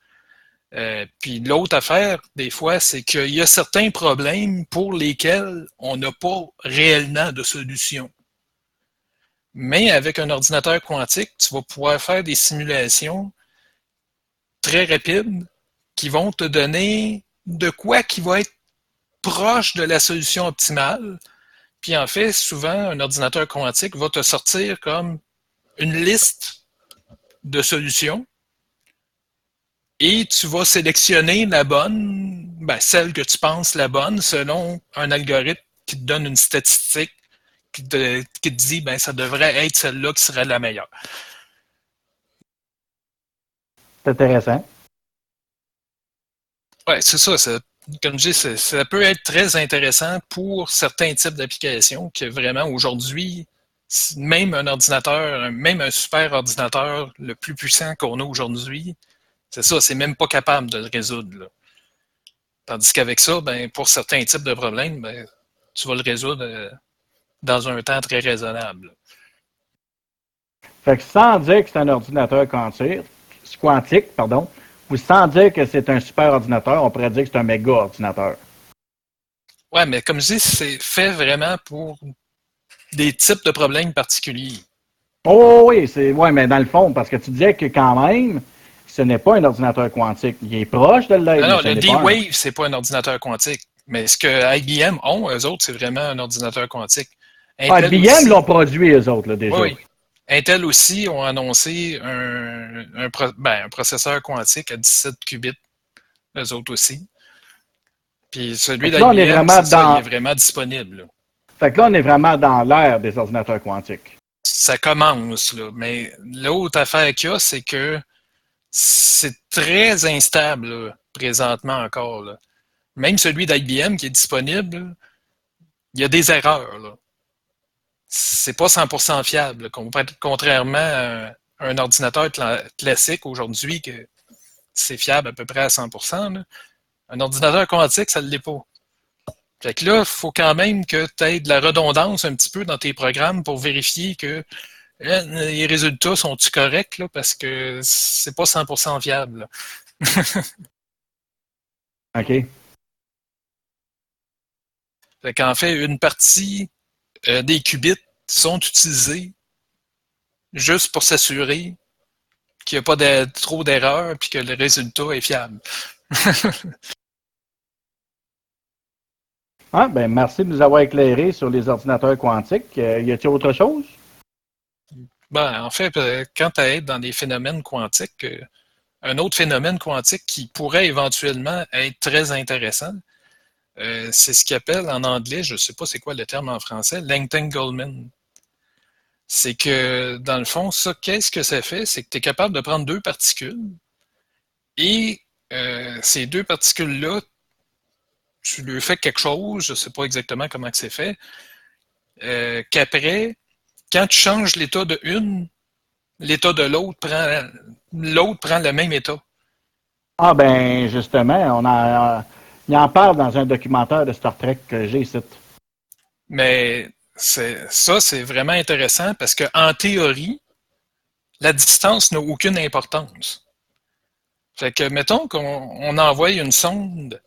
Euh, puis l'autre affaire, des fois, c'est qu'il y a certains problèmes pour lesquels on n'a pas réellement de solution. Mais avec un ordinateur quantique, tu vas pouvoir faire des simulations très rapides qui vont te donner de quoi qui va être proche de la solution optimale. Puis en fait, souvent, un ordinateur quantique va te sortir comme une liste de solutions et tu vas sélectionner la bonne, ben, celle que tu penses la bonne, selon un algorithme qui te donne une statistique qui te, qui te dit ben ça devrait être celle-là qui serait la meilleure. C'est intéressant. Ouais, c'est ça. Comme je dis, ça, peut être très intéressant pour certains types d'applications que vraiment aujourd'hui, même un ordinateur, même un super ordinateur le plus puissant qu'on a aujourd'hui, c'est ça, c'est même pas capable de le résoudre. Tandis qu'avec ça, ben, pour certains types de problèmes, ben, tu vas le résoudre euh, dans un temps très raisonnable. Fait que sans dire que c'est un ordinateur quantique, quantique, pardon, ou sans dire que c'est un super ordinateur, on pourrait dire que c'est un méga ordinateur. Ouais, mais comme je dis, c'est fait vraiment pour des types de problèmes particuliers. Oh oui, c'est ouais, mais dans le fond, parce que tu disais que quand même, ce n'est pas un ordinateur quantique. Il est proche de l'être. Non, non, le D-Wave, c'est pas un ordinateur quantique. Mais ce que IBM ont, eux autres, c'est vraiment un ordinateur quantique. Ah, IBM l'ont produit, eux autres, là, déjà. Oui. Intel aussi ont annoncé un, un, ben, un, processeur quantique à 17 qubits, eux autres aussi. Puis celui d'IBM, il est vraiment disponible. Fait que là, on est vraiment dans l'ère des ordinateurs quantiques. Ça commence, là. Mais l'autre affaire qu'il y a, c'est que c'est très instable, présentement encore. Même celui d'IBM qui est disponible, il y a des erreurs. Là c'est pas 100% fiable, contrairement à un ordinateur classique aujourd'hui que c'est fiable à peu près à 100%. Un ordinateur quantique, ça ne l'est pas. Fait que là, il faut quand même que tu aies de la redondance un petit peu dans tes programmes pour vérifier que hein, les résultats sont-ils corrects, là, parce que c'est pas 100% fiable. (laughs) OK. Fait qu'en fait, une partie euh, des qubits sont utilisés juste pour s'assurer qu'il n'y a pas de, trop d'erreurs et que le résultat est fiable. (laughs) ah, ben merci de nous avoir éclairé sur les ordinateurs quantiques. Euh, y a-t-il autre chose? Ben, en fait, euh, quand tu es dans des phénomènes quantiques, un autre phénomène quantique qui pourrait éventuellement être très intéressant, euh, c'est ce qu'ils appellent en anglais, je ne sais pas c'est quoi le terme en français, l'entanglement. C'est que, dans le fond, ça, qu'est-ce que ça fait? C'est que tu es capable de prendre deux particules et euh, ces deux particules-là, tu lui fais quelque chose, je ne sais pas exactement comment c'est fait, euh, qu'après, quand tu changes l'état de une, l'état de l'autre prend l'autre prend le même état. Ah ben justement, on a il en parle dans un documentaire de Star Trek que j'ai ici. Mais ça, c'est vraiment intéressant parce qu'en théorie, la distance n'a aucune importance. Fait que, mettons qu'on envoie une sonde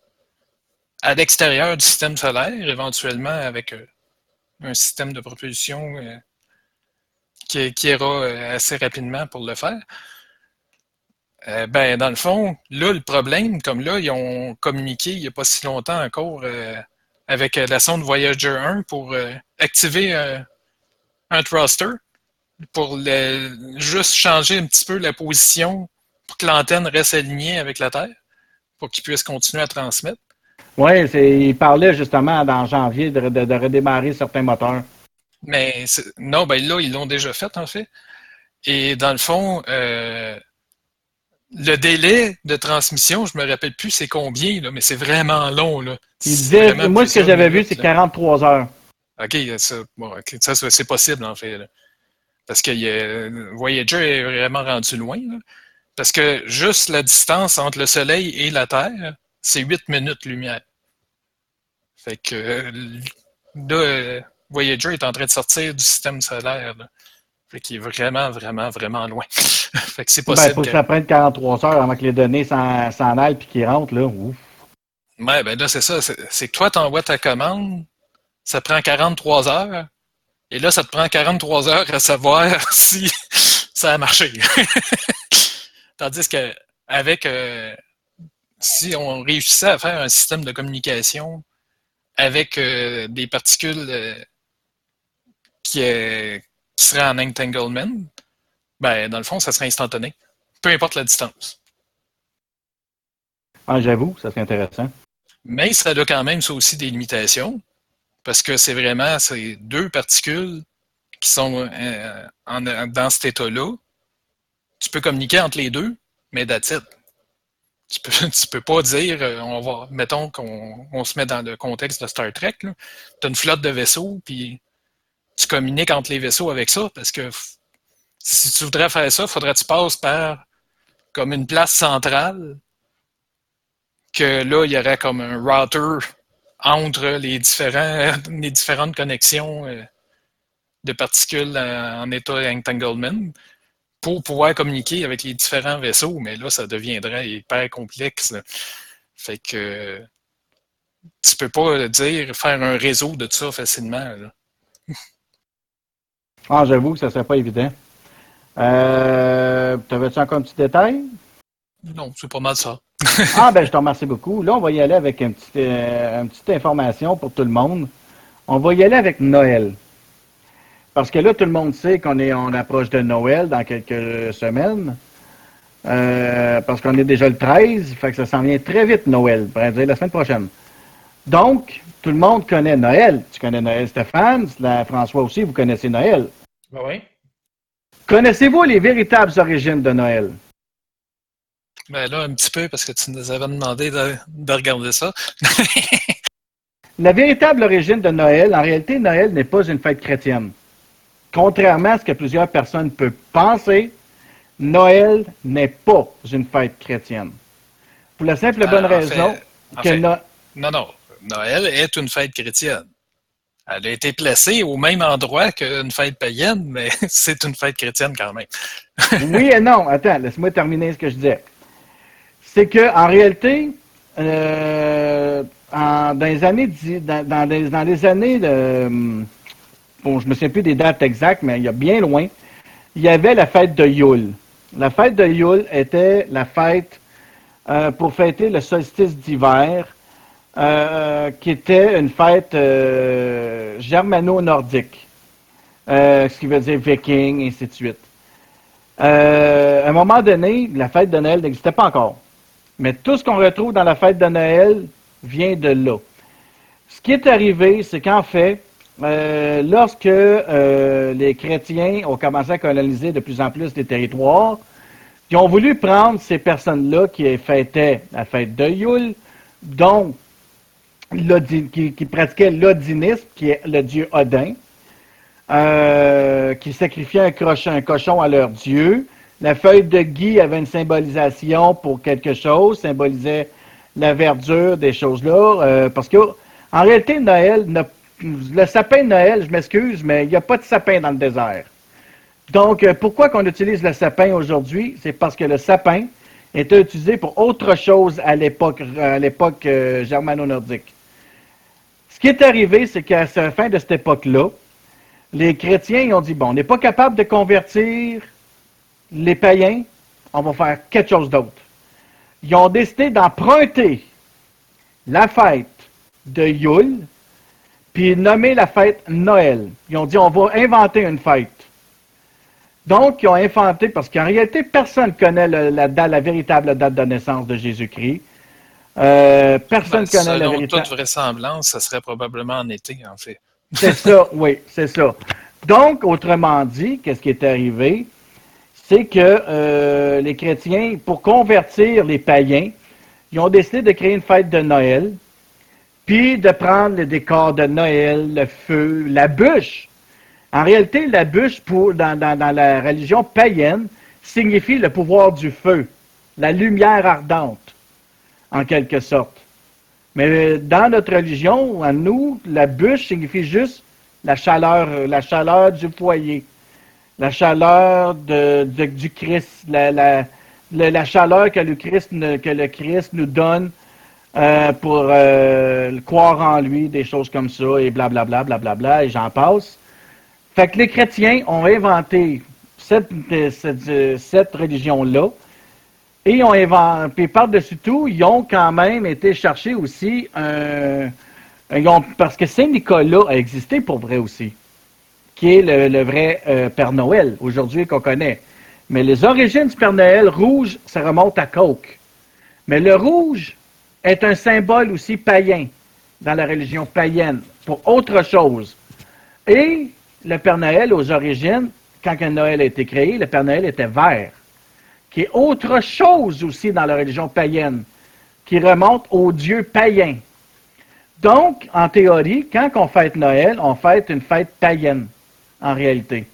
à l'extérieur du système solaire, éventuellement avec euh, un système de propulsion euh, qui, ira euh, assez rapidement pour le faire. Euh, ben, dans le fond, là, le problème, comme là, ils ont communiqué il n'y a pas si longtemps encore euh, avec euh, la sonde Voyager 1 pour activer un thruster pour juste changer un petit peu la position pour que l'antenne reste alignée avec la Terre, pour qu'il puisse continuer à transmettre. Oui, il parlait justement dans janvier de, redémarrer certains moteurs. Mais non, ben là, ils l'ont déjà fait, en fait. Et dans le fond, le délai de transmission, je me rappelle plus c'est combien, là, mais c'est vraiment long. Là. Il disait, moi, ce que j'avais vu, c'est 43 heures. OK, ça, bon, ça c'est possible, en fait. Parce que Voyager est vraiment rendu loin. Parce que juste la distance entre le Soleil et la Terre, c'est 8 minutes lumière. Fait que là, Voyager est en train de sortir du système solaire. Là. Fait qu'il est vraiment, vraiment, vraiment loin. (laughs) fait que c'est ben, possible. Il faut que ça prenne 43 heures avant que les données s'en aillent puis qu'ils rentrent, là. Ouf. Ouais, ben là, c'est ça. C'est que toi, tu envoies ta commande, ça prend 43 heures, et là, ça te prend 43 heures à savoir (laughs) si ça a marché. (laughs) Tandis que avec euh, si on réussissait à faire un système de communication avec euh, des particules euh, qui, qui serait en entanglement, ben, dans le fond, ça serait instantané. Peu importe la distance. Ah, j'avoue, ça serait intéressant. Mais serait là quand même ça aussi des limitations, parce que c'est vraiment ces deux particules qui sont euh, dans cet état-là. Tu peux communiquer entre les deux, mais that's Tu peux, (laughs) tu peux pas dire, euh, on va, mettons qu'on se met dans le contexte de Star Trek, tu as une flotte de vaisseaux, puis tu communiques entre les vaisseaux avec ça, parce que si tu voudrais faire ça, il faudrait que tu passes par comme une place centrale, que là, il y aurait comme un router entre les, (laughs) les différentes connexions euh, de particules en, état entanglement pour pouvoir communiquer avec les différents vaisseaux, mais là, ça deviendrait hyper complexe. Fait que tu peux pas dire faire un réseau de ça facilement. Ah, j'avoue que ça serait pas évident. Euh, T'avais-tu encore un petit détail? Non, c'est pas mal ça. (laughs) ah, ben, je te remercie beaucoup. Là, on va y aller avec euh, une petite information pour tout le monde. On va y aller avec Noël. Parce que là, tout le monde sait qu'on est on approche de Noël dans quelques semaines. Euh, parce qu'on est déjà le 13, fait que ça s'en vient très vite, Noël, pour dire la semaine prochaine. Donc, tout le monde connaît Noël. Tu connais Noël Stéphane, la François aussi, vous connaissez Noël. Ben oui. Connaissez-vous les véritables origines de Noël? Ben là, un petit peu, parce que tu nous avais demandé de, regarder ça. (laughs) La véritable origine de Noël, en réalité, Noël n'est pas une fête chrétienne. Contrairement à ce que plusieurs personnes peuvent penser, Noël n'est pas une fête chrétienne. Pour la simple et bonne Ah, en raison fait- que No- Non, non. Noël est une fête chrétienne. Elle a été placée au même endroit qu'une fête païenne, mais (laughs) c'est une fête chrétienne quand même. (laughs) oui et non. Attends, laisse-moi terminer ce que je disais. C'est que en réalité, euh, en- dans les années, dans, les, années hum, bon, je me souviens plus des dates exactes, mais il y a bien loin, il y avait la fête de Yule. La fête de Yule était la fête euh, pour fêter le solstice d'hiver, euh, qui était une fête euh, germano-nordique, euh, ce qui veut dire viking, et ainsi de suite. À un moment donné, la fête de Noël n'existait pas encore. Mais tout ce qu'on retrouve dans la fête de Noël vient de là. Ce qui est arrivé, c'est qu'en fait, lorsque les chrétiens ont commencé à coloniser de plus en plus les territoires, ils ont voulu prendre ces personnes-là qui fêtaient la fête de Yule, l'Odi- qui, qui pratiquaient l'odinisme, qui est le dieu Odin, euh, qui sacrifiaient un, croche- un cochon à leur dieu. La feuille de gui avait une symbolisation pour quelque chose, symbolisait la verdure des choses-là, euh, parce que en réalité, Noël, le sapin de Noël, je m'excuse, mais il n'y a pas de sapin dans le désert. Donc, euh, pourquoi qu'on utilise le sapin aujourd'hui? C'est parce que le sapin était utilisé pour autre chose à l'époque, germano-nordique. Ce qui est arrivé, c'est qu'à la fin de cette époque-là, les chrétiens ont dit, bon, on n'est pas capable de convertir les païens, on va faire quelque chose d'autre. Ils ont décidé d'emprunter la fête de Yule, puis nommer la fête Noël. Ils ont dit, on va inventer une fête. Donc, ils ont inventé, parce qu'en réalité, personne ne connaît la véritable date de naissance de Jésus-Christ. Euh, personne ne Ben, connaît la selon véritable. toute vraisemblance, ça serait probablement en été, en fait. C'est (laughs) ça, oui, c'est ça. Donc, autrement dit, qu'est-ce qui est arrivé? C'est que euh, les chrétiens, pour convertir les païens, ils ont décidé de créer une fête de Noël, puis de prendre le décor de Noël, le feu, la bûche. En réalité, la bûche, pour, dans, dans- dans la religion païenne, signifie le pouvoir du feu, la lumière ardente, en quelque sorte. Mais dans notre religion, à nous, la bûche signifie juste la chaleur, la chaleur du foyer, la chaleur de, du Christ, la, la- la- chaleur que le Christ, que le Christ nous donne euh, pour euh, croire en lui, des choses comme ça, et blablabla, blablabla, et j'en passe. Fait que les chrétiens ont inventé cette, cette, cette religion-là, et puis par-dessus tout, ils ont quand même été chercher aussi un. parce que Saint-Nicolas a existé pour vrai aussi, qui est le, vrai euh, Père Noël, aujourd'hui qu'on connaît. Mais les origines du Père Noël rouge, ça remonte à Coke. Mais le rouge est un symbole aussi païen, dans la religion païenne, pour autre chose. Et le Père Noël, aux origines, quand Noël a été créé, le Père Noël était vert qui est autre chose aussi dans la religion païenne, qui remonte aux dieux païens. Donc, en théorie, quand on fête Noël, on fête une fête païenne, en réalité,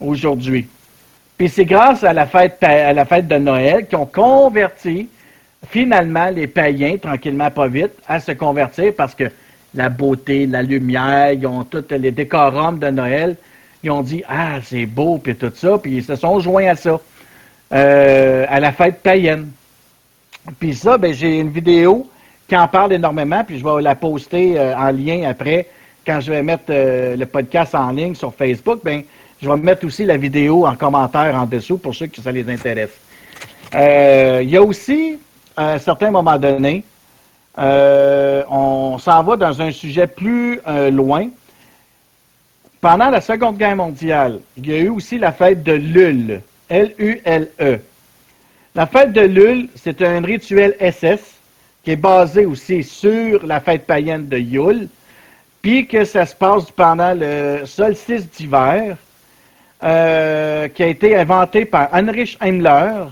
aujourd'hui. Puis c'est grâce à la fête, à la fête de Noël qu'on convertit finalement les païens, tranquillement, pas vite, à se convertir parce que la beauté, la lumière, ils ont tous les décorums de Noël. Ils ont dit Ah, c'est beau, puis tout ça, puis ils se sont joints à ça, euh, à la fête païenne. Puis ça, ben, j'ai une vidéo qui en parle énormément, puis je vais la poster euh, en lien après, quand je vais mettre euh, le podcast en ligne sur Facebook, ben, je vais mettre aussi la vidéo en commentaire en dessous pour ceux qui ça les intéresse. il y a aussi, à un certain moment donné, on s'en va dans un sujet plus loin. Pendant la Seconde Guerre mondiale, il y a eu aussi la fête de Lul, L-U-L-E. La fête de Lul, c'est un rituel SS qui est basé aussi sur la fête païenne de Yule, puis que ça se passe pendant le solstice d'hiver, euh, qui a été inventé par Heinrich Himmler.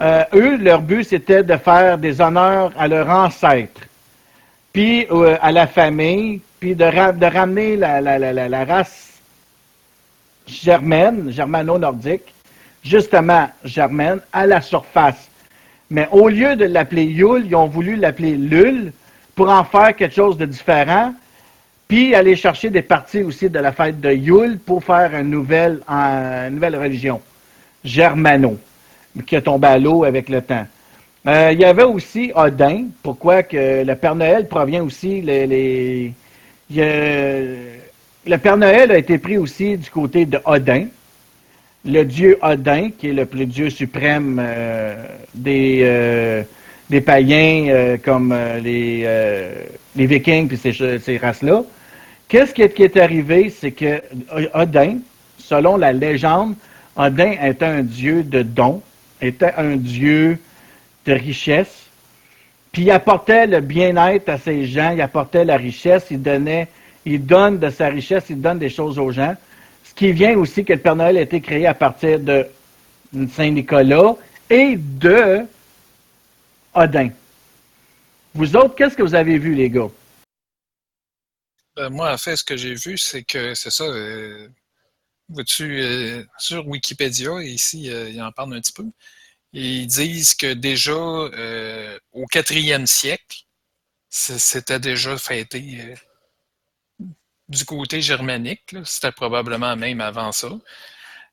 Euh, eux, leur but, c'était de faire des honneurs à leurs ancêtres, puis euh, à la famille, puis de, ramener la, la race germaine, germano-nordique, justement germaine, à la surface. Mais au lieu de l'appeler Yule, ils ont voulu l'appeler Lul pour en faire quelque chose de différent, puis aller chercher des parties aussi de la fête de Yule pour faire une nouvelle, nouvelle religion, germano, qui a tombé à l'eau avec le temps. Euh, il y avait aussi Odin, pourquoi que le Père Noël provient aussi, les, le Père Noël a été pris aussi du côté de Odin le dieu Odin, qui est le, dieu suprême euh, des, euh, des païens euh, comme les, Vikings et ces, ces races-là. Qu'est-ce qui est, qui est arrivé? C'est que Odin, selon la légende, Odin était un dieu de dons, était un dieu de richesse, puis il apportait le bien-être à ses gens, il apportait la richesse, il donnait, il donne de sa richesse, il donne des choses aux gens qui vient aussi que le Père Noël a été créé à partir de Saint-Nicolas et de Odin. Vous autres, qu'est-ce que vous avez vu, les gars? Ben, moi, en fait, ce que j'ai vu, c'est que c'est ça. Euh, tu euh, sur Wikipédia, ici, euh, ils en parlent un petit peu. Ils disent que déjà au quatrième siècle, c'était déjà fêté du côté germanique, c'était probablement même avant ça.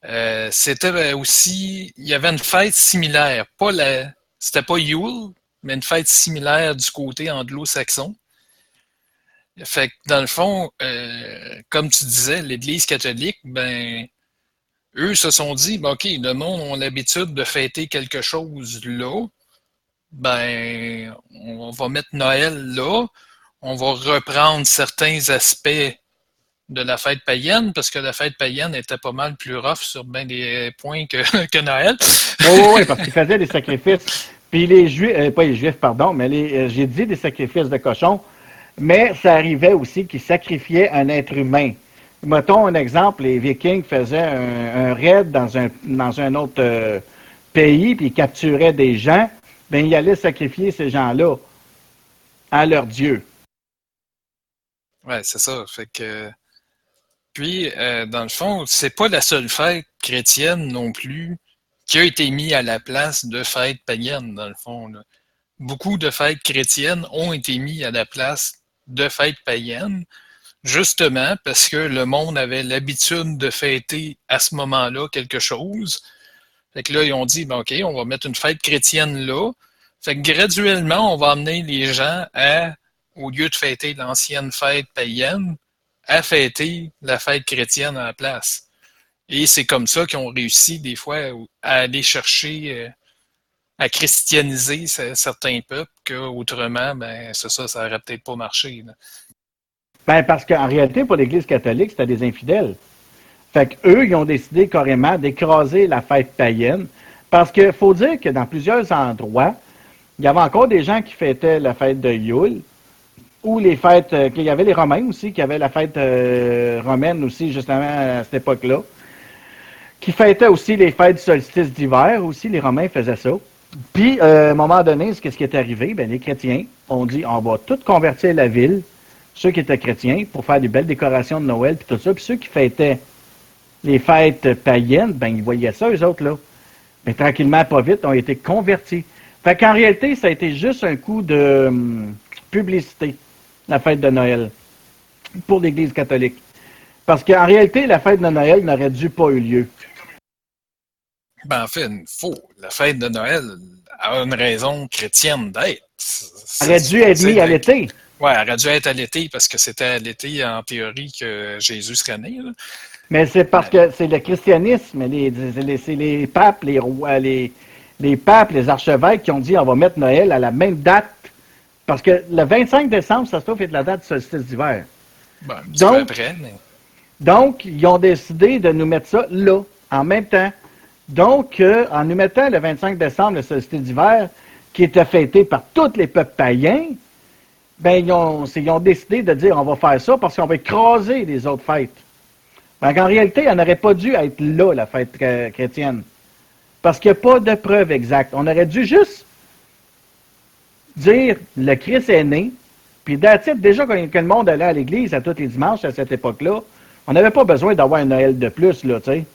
Euh, c'était aussi, il y avait une fête similaire, pas la, c'était pas Yule, mais une fête similaire du côté anglo-saxon. Fait que dans le fond, euh, comme tu disais, l'Église catholique, ben, eux se sont dit, ben, ok, le monde a l'habitude de fêter quelque chose là, ben, on va mettre Noël là, on va reprendre certains aspects de la fête païenne, parce que la fête païenne était pas mal plus rough sur bien des points que, (laughs) que Noël. oui, oui, oui, parce qu'ils faisaient des sacrifices. Puis les Juifs, euh, pas les Juifs, pardon, mais euh, j'ai dit des sacrifices de cochons, mais ça arrivait aussi qu'ils sacrifiaient un être humain. Mettons un exemple, les Vikings faisaient un, raid dans un, dans un autre euh, pays, puis ils capturaient des gens, bien, ils allaient sacrifier ces gens-là à leur Dieu. Ouais, c'est ça. Fait que puis, euh, dans le fond, c'est pas la seule fête chrétienne non plus qui a été mise à la place de fêtes païennes, dans le fond. Beaucoup de fêtes chrétiennes ont été mises à la place de fêtes païennes, justement parce que le monde avait l'habitude de fêter à ce moment-là quelque chose. Fait que là, ils ont dit, ben, OK, on va mettre une fête chrétienne là. Fait que graduellement, on va amener les gens à, au lieu de fêter l'ancienne fête païenne, à fêter la fête chrétienne à la place. Et c'est comme ça qu'ils ont réussi des fois à aller chercher, euh, à christianiser certains peuples qu'autrement, ben, ça, ça, ça aurait peut-être pas marché. Ben, parce qu'en réalité, pour l'Église catholique, c'était des infidèles. Fait qu'eux, ils ont décidé carrément d'écraser la fête païenne. Parce qu'il faut dire que dans plusieurs endroits, il y avait encore des gens qui fêtaient la fête de Yule, ou les fêtes, euh, qu'il y avait les Romains aussi, qui avaient la fête euh, romaine aussi, justement, à cette époque-là, qui fêtaient aussi les fêtes solstice d'hiver aussi, les Romains faisaient ça. Puis, euh, à un moment donné, ce qui est arrivé, ben, les chrétiens ont dit, on va tout convertir la ville, ceux qui étaient chrétiens, pour faire des belles décorations de Noël, puis tout ça, puis ceux qui fêtaient les fêtes païennes, ben, ils voyaient ça, eux autres, là. Mais tranquillement, pas vite, ont été convertis. Fait qu'en réalité, ça a été juste un coup de hum, publicité la fête de Noël, pour l'Église catholique. Parce qu'en réalité, la fête de Noël n'aurait dû pas eu lieu. Ben, en fait, faux. La fête de Noël a une raison chrétienne d'être. Elle aurait dû être mise à l'été. Oui, elle aurait dû être à l'été parce que c'était à l'été, en théorie, que Jésus serait né. Mais c'est parce que c'est le christianisme, les, c'est les papes, les rois, les, les papes, les archevêques qui ont dit on va mettre Noël à la même date. Parce que le 25 décembre, ça se trouve être la date du solstice d'hiver. Ben, donc, après, mais... donc, ils ont décidé de nous mettre ça là, en même temps. Donc, euh, en nous mettant le 25 décembre, le solstice d'hiver, qui était fêté par tous les peuples païens, ben, ils ont, ils ont décidé de dire on va faire ça parce qu'on va écraser les autres fêtes. Ben, en réalité, elle n'aurait pas dû être là, la fête chrétienne. Parce qu'il n'y a pas de preuve exacte. On aurait dû juste dire le Christ est né, puis déjà quand, le monde allait à l'église à tous les dimanches à cette époque-là, on n'avait pas besoin d'avoir un Noël de plus, là, tu sais.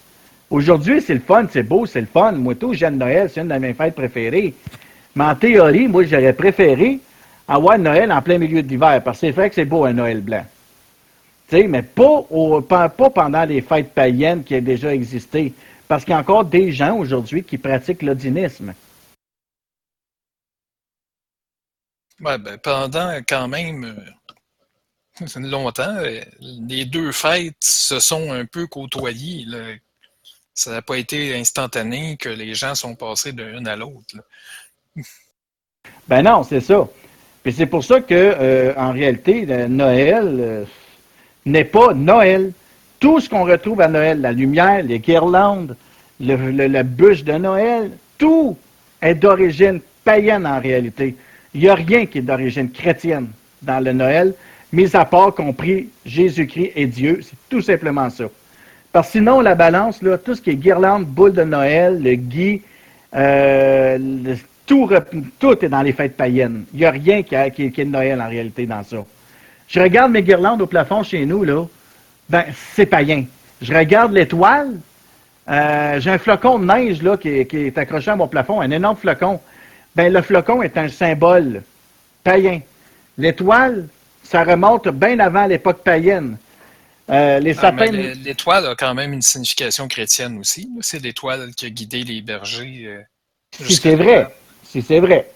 Aujourd'hui, c'est le fun, c'est beau, c'est le fun. Moi, tout, j'aime Noël, c'est une de mes fêtes préférées. Mais en théorie, moi, j'aurais préféré avoir Noël en plein milieu de l'hiver, parce que c'est vrai que c'est beau un Noël blanc. Tu sais, mais pas, pas pendant les fêtes païennes qui ont déjà existé. Parce qu'il y a encore des gens aujourd'hui qui pratiquent l'odinisme. Ben, pendant quand même euh, (laughs) longtemps, euh, les deux fêtes se sont un peu côtoyées. Ça n'a pas été instantané que les gens sont passés d'une à l'autre. (laughs) Ben non, c'est ça. C'est pour ça que, euh, en réalité, Noël n'est pas Noël tout ce qu'on retrouve à Noël, la lumière, les guirlandes, le, la bûche de Noël, tout est d'origine païenne en réalité. Il n'y a rien qui est d'origine chrétienne dans le Noël, mis à part compris Jésus-Christ et Dieu. C'est tout simplement ça. Parce que sinon, la balance, tout ce qui est guirlande, boule de Noël, le gui, euh, tout, est dans les fêtes païennes. Il n'y a rien qui, qui, est de Noël en réalité dans ça. Je regarde mes guirlandes au plafond chez nous, là ben, c'est païen. Je regarde l'étoile. Euh, j'ai un flocon de neige là, qui, est accroché à mon plafond, un énorme flocon. Ben, le flocon est un symbole païen. L'étoile, ça remonte bien avant l'époque païenne. Euh, les sapins... L'étoile a quand même une signification chrétienne aussi. C'est l'étoile qui a guidé les bergers. Euh, si c'est vrai. Si c'est vrai.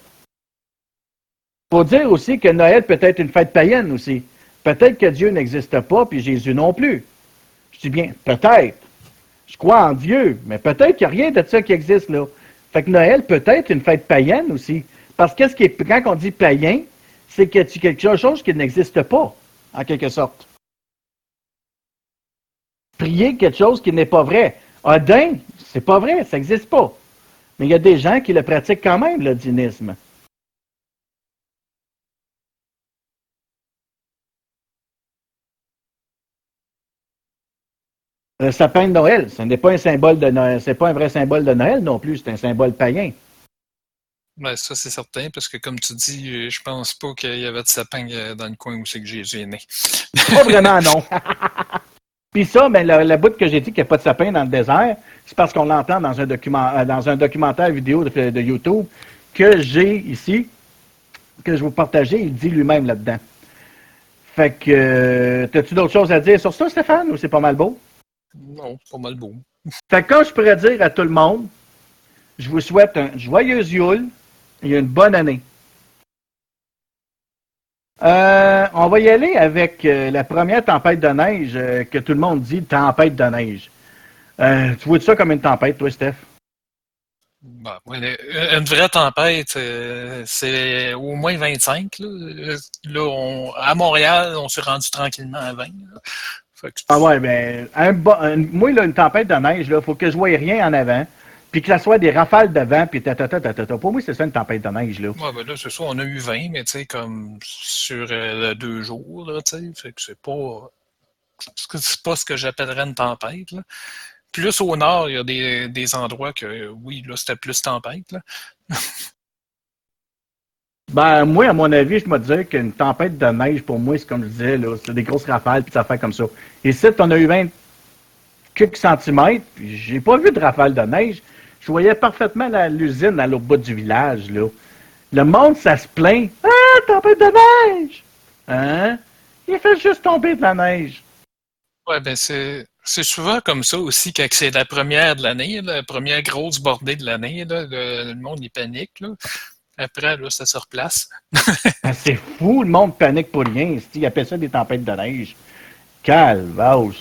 Il faut dire aussi que Noël peut être une fête païenne aussi. Peut-être que Dieu n'existe pas, puis Jésus non plus. Je dis bien, peut-être. Je crois en Dieu, mais peut-être qu'il n'y a rien de ça qui existe là. Fait que Noël peut être une fête païenne aussi. Parce que ce qui quand on dit païen, c'est que tu quelque chose qui n'existe pas, en quelque sorte. Prier quelque chose qui n'est pas vrai. Odin, c'est pas vrai, ça n'existe pas. Mais il y a des gens qui le pratiquent quand même, le. Le sapin de Noël, ce n'est pas un symbole de Noël, c'est pas un vrai symbole de Noël non plus, c'est un symbole païen. Ouais, ça c'est certain, parce que comme tu dis, euh, je pense pas qu'il y avait de sapin euh, dans le coin où c'est que Jésus est né. Pas vraiment, non. (laughs) Puis ça, ben, le, bout que j'ai dit qu'il n'y a pas de sapin dans le désert, c'est parce qu'on l'entend dans un document, euh, dans un documentaire vidéo de, de YouTube que j'ai ici, que je vais vous partager, il dit lui-même là-dedans. Fait que, as-tu d'autres choses à dire sur ça, Stéphane, ou c'est pas mal beau? Non, pas mal beau. Fait que quand je pourrais dire à tout le monde, je vous souhaite un joyeux Yule et une bonne année. Euh, on va y aller avec euh, la première tempête de neige euh, que tout le monde dit tempête de neige. tu vois ça comme une tempête, toi, Steph? Bah, une vraie tempête, c'est au moins 25. Là, à Montréal, on s'est rendu tranquillement à 20. Ah ouais, ben, un, moi, là, une tempête de neige, il faut que je voie rien en avant, puis que ça soit des rafales de vent, puis ta, ta, ta, ta, ta. Pour moi, c'est ça une tempête de neige, là. Ouais, ben là, c'est ça, on a eu 20, mais tu sais, comme sur euh, deux jours, là, tu sais, fait que c'est pas... C'est pas ce que j'appellerais une tempête, là. Plus au nord, il y a des, des endroits que, oui, là, c'était plus tempête, là. (laughs) Ben, moi, à mon avis, je me disais qu'une tempête de neige, pour moi, c'est comme je disais, là, c'est des grosses rafales, puis ça fait comme ça. Et si on a eu 20 quelques centimètres, puis j'ai pas vu de rafale de neige. Je voyais parfaitement l'usine à l'autre bout du village, là. Le monde, ça se plaint. Ah, tempête de neige! Hein? juste tomber de la neige. Ouais, ben c'est. C'est souvent comme ça aussi quand c'est la première de l'année, la première grosse bordée de l'année. Le, le monde il panique. Là. Après, là, ça se replace. Ben, c'est fou, le monde panique pour rien. Ils appellent ça des tempêtes de neige. Calvaus.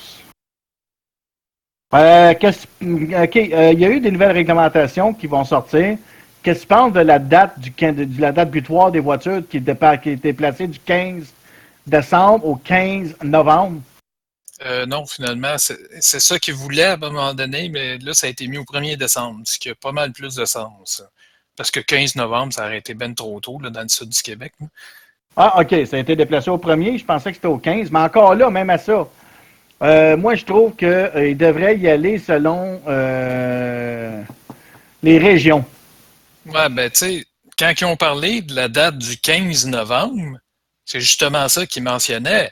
Euh, OK, euh, il y a eu des nouvelles réglementations qui vont sortir. Qu'est-ce que tu penses de la date du de la date butoir des voitures qui, était, qui était placée du 15 décembre au 15 novembre? Euh, non, finalement, c'est ça qu'ils voulaient à un moment donné, mais là, ça a été mis au 1er décembre, ce qui a pas mal plus de sens. Parce que 15 novembre, ça aurait été bien trop tôt là, dans le sud du Québec. Ah, OK, ça a été déplacé au 1er. Je pensais que c'était au 15, mais encore là, même à ça, euh, moi, je trouve qu'il euh, devrait y aller selon euh, les régions. Ouais, ben, tu sais, quand ils ont parlé de la date du 15 novembre, c'est justement ça qu'ils mentionnaient.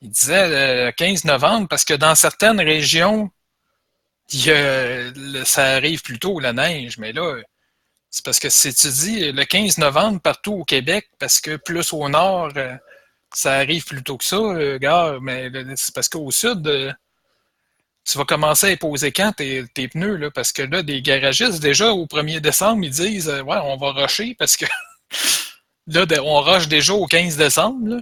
Ils disaient le 15 novembre parce que dans certaines régions, ça arrive plus tôt, la neige, mais là, c'est parce que si tu dis le 15 novembre partout au Québec, parce que plus au nord, ça arrive plus tôt que ça, euh, gars, mais c'est parce qu'au sud, euh, tu vas commencer à imposer quand tes, pneus, là, parce que là, des garagistes, déjà au 1er décembre, ils disent euh, Ouais, on va rusher parce que (laughs) là, on rush déjà au 15 décembre. Là.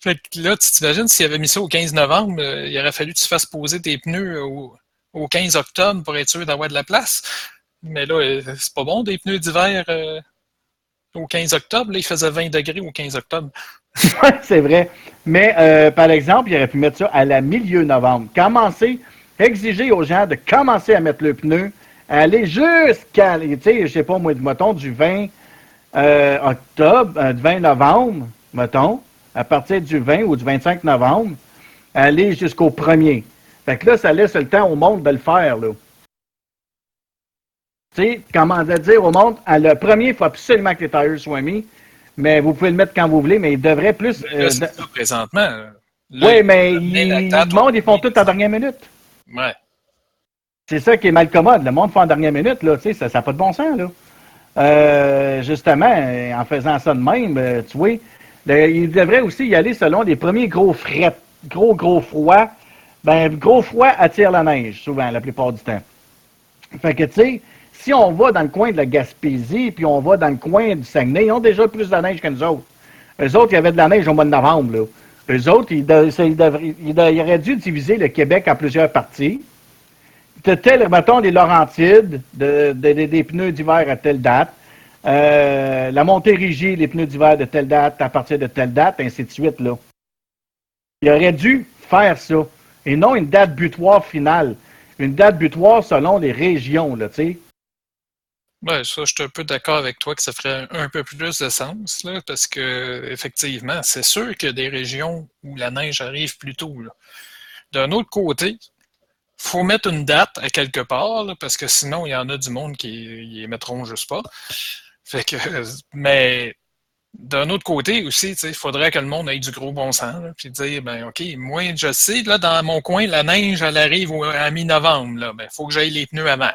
Fait que là, tu t'imagines s'il avait mis ça au 15 novembre, il aurait fallu que tu fasses poser tes pneus au, 15 octobre pour être sûr d'avoir de la place. Mais là, c'est pas bon des pneus d'hiver au 15 octobre. Là, il faisait 20 degrés au 15 octobre. (laughs) Oui, c'est vrai. Mais, euh, par exemple, il aurait pu mettre ça à la milieu novembre. Commencer, exiger aux gens de commencer à mettre le pneu, aller jusqu'à, tu sais, je sais pas, moi, mettons, du 20 euh, octobre, euh, du 20 novembre, mettons, à partir du 20 ou du 25 novembre, aller jusqu'au 1er. Fait que là, ça laisse le temps au monde de le faire, là. Tu sais, comment dire au monde, à le premier, il faut absolument que les tires soient mis mais vous pouvez le mettre quand vous voulez, mais il devrait plus. Là, euh, présentement. oui, mais le monde, ils font tout en dernière minute. Ouais. C'est ça qui est mal commode. Le monde fait en dernière minute, là, tu sais, ça n'a pas de bon sens, là. Euh, justement, en faisant ça de même, euh, tu vois, il devrait aussi y aller selon les premiers gros frais, gros, gros froid. Ben, gros froid attire la neige, souvent, la plupart du temps. Fait que, tu sais, si on va dans le coin de la Gaspésie, puis on va dans le coin du Saguenay, ils ont déjà plus de neige que autres. Eux autres, il y avait de la neige au mois de novembre. Là. Eux autres, ils, auraient dû diviser le Québec en plusieurs parties. Tel, mettons, les Laurentides, des pneus d'hiver à telle date. Euh, la Montérégie, les pneus d'hiver de telle date à partir de telle date, ainsi de suite. Là. Il aurait dû faire ça. Et non une date butoir finale. Une date butoir selon les régions, tu sais. Oui, ça, je suis un peu d'accord avec toi que ça ferait un, peu plus de sens, là, parce que effectivement, c'est sûr qu'il y a des régions où la neige arrive plus tôt. D'un autre côté, il faut mettre une date à quelque part, parce que sinon, il y en a du monde qui les mettront juste pas. Fait que, (laughs) mais d'un autre côté aussi, il faudrait que le monde ait du gros bon sens, puis dire, ben OK, moi, je sais, là, dans mon coin, la neige, elle arrive à mi-novembre, il ben, faut que j'aille les pneus avant.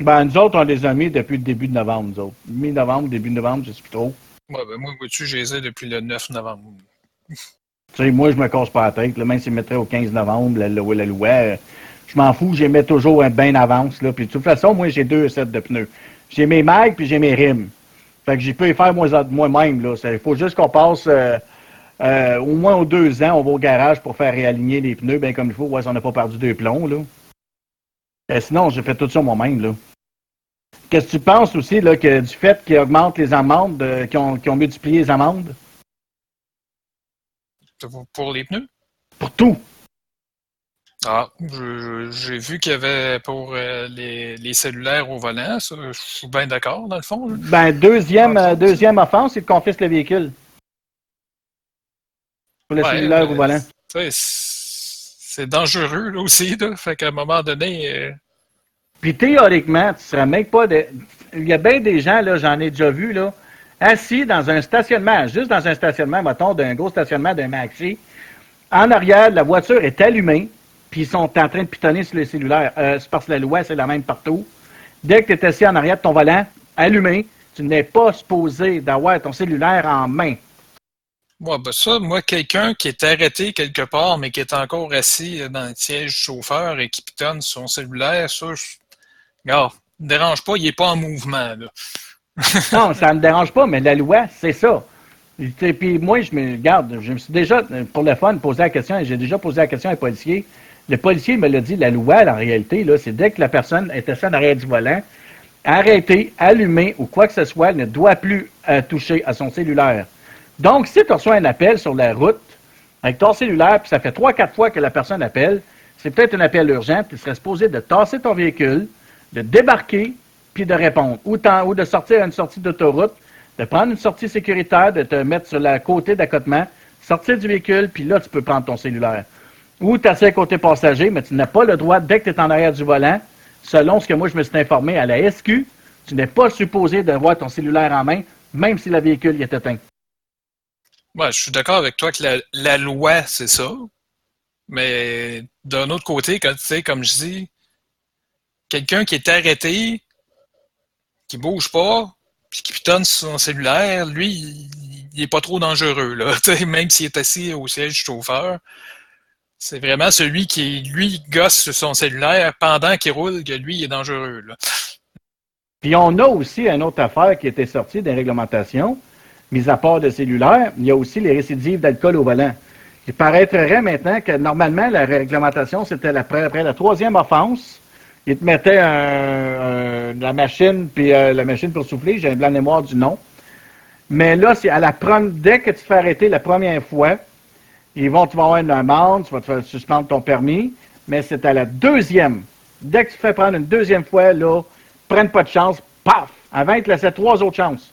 Ben, nous autres, on les a mis depuis le début de novembre, nous autres. Mi-novembre, début de novembre, je sais plus trop. Ouais, ben, moi, vois-tu, j'ai les depuis le 9 novembre. tu sais, moi, je me casse pas la tête. Là, même s'ils mettraient au 15 novembre, la loi, la loi, je m'en fous, je les mets toujours bien avance. Là. Puis, de toute façon, moi, j'ai deux sets de pneus. J'ai mes mags, puis j'ai mes rimes. Fait que j'y peux les faire moi-même. Là. Il faut juste qu'on passe euh, euh, au moins aux deux ans, on va au garage pour faire réaligner les pneus, bien comme il faut, ouais, si on n'a pas perdu deux plombs. Là. Euh, sinon, j'ai fait tout ça moi-même. Là. Qu'est-ce que tu penses aussi là, que, du fait qu'ils augmentent les amendes, euh, qu'ils ont, multiplié les amendes? Pour les pneus? Pour tout. Ah, j'ai vu qu'il y avait pour euh, les, cellulaires au volant, ça, je suis bien d'accord, dans le fond. Ben, deuxième, ah, deuxième offense, c'est de confisque le véhicule. Pour le cellulaire au volant. C'est dangereux, là aussi, là. Fait qu'à un moment donné, puis théoriquement, tu serais même pas de. Il y a bien des gens, là, j'en ai déjà vu, là, assis dans un stationnement, juste dans un stationnement, mettons, d'un gros stationnement d'un maxi. En arrière, la voiture est allumée, puis ils sont en train de pitonner sur le cellulaire. Euh, c'est parce que la loi, c'est la même partout. Dès que tu es assis en arrière de ton volant, allumé, tu n'es pas supposé d'avoir ton cellulaire en main. Moi, ben ça, moi, quelqu'un qui est arrêté quelque part, mais qui est encore assis dans le siège chauffeur et qui pitonne son cellulaire, ça, je... Regarde, ne dérange pas, il n'est pas en mouvement. Là. (laughs) non, ça ne me dérange pas, mais la loi, c'est ça. Et puis moi, je me garde, je me suis déjà, pour le fun, posé la question, et j'ai déjà posé la question à un policier. Le policier me l'a dit, la loi, en réalité, c'est dès que la personne est assise en arrière du volant, arrêter, allumer ou quoi que ce soit, ne doit plus euh, toucher à son cellulaire. Donc, si tu reçois un appel sur la route avec ton cellulaire, puis ça fait trois, quatre fois que la personne appelle, c'est peut-être un appel urgent, tu serais supposé de tasser ton véhicule, de débarquer, puis de répondre. Ou, de sortir à une sortie d'autoroute, de prendre une sortie sécuritaire, de te mettre sur la côté d'accotement, sortir du véhicule, puis là, tu peux prendre ton cellulaire. Ou tu à côté passager, mais tu n'as pas le droit, dès que tu es en arrière du volant, selon ce que moi je me suis informé à la SQ, tu n'es pas supposé d'avoir ton cellulaire en main, même si le véhicule est éteint. Ouais, je suis d'accord avec toi que la, loi, c'est ça. Mais d'un autre côté, quand, comme je dis, quelqu'un qui est arrêté, qui bouge pas, puis qui pitonne sur son cellulaire, lui, il, n'est est pas trop dangereux, là. (laughs) même s'il est assis au siège du chauffeur. C'est vraiment celui qui, lui, gosse sur son cellulaire pendant qu'il roule que lui, il est dangereux. Là. Puis on a aussi une autre affaire qui était sortie des réglementations, mis à part le cellulaire, il y a aussi les récidives d'alcool au volant. Il paraîtrait maintenant que normalement, la réglementation, c'était après, la troisième offense, il te mettait la machine, puis euh, la machine pour souffler, j'ai un blanc mémoire du nom. Mais là, c'est à la dès que tu te fais arrêter la première fois, ils vont, tu vas avoir une amende, tu vas te faire suspendre ton permis, mais c'est à la deuxième. Dès que tu fais prendre une deuxième fois, là, prennent pas de chance, paf! Avant, ils te laissaient trois autres chances.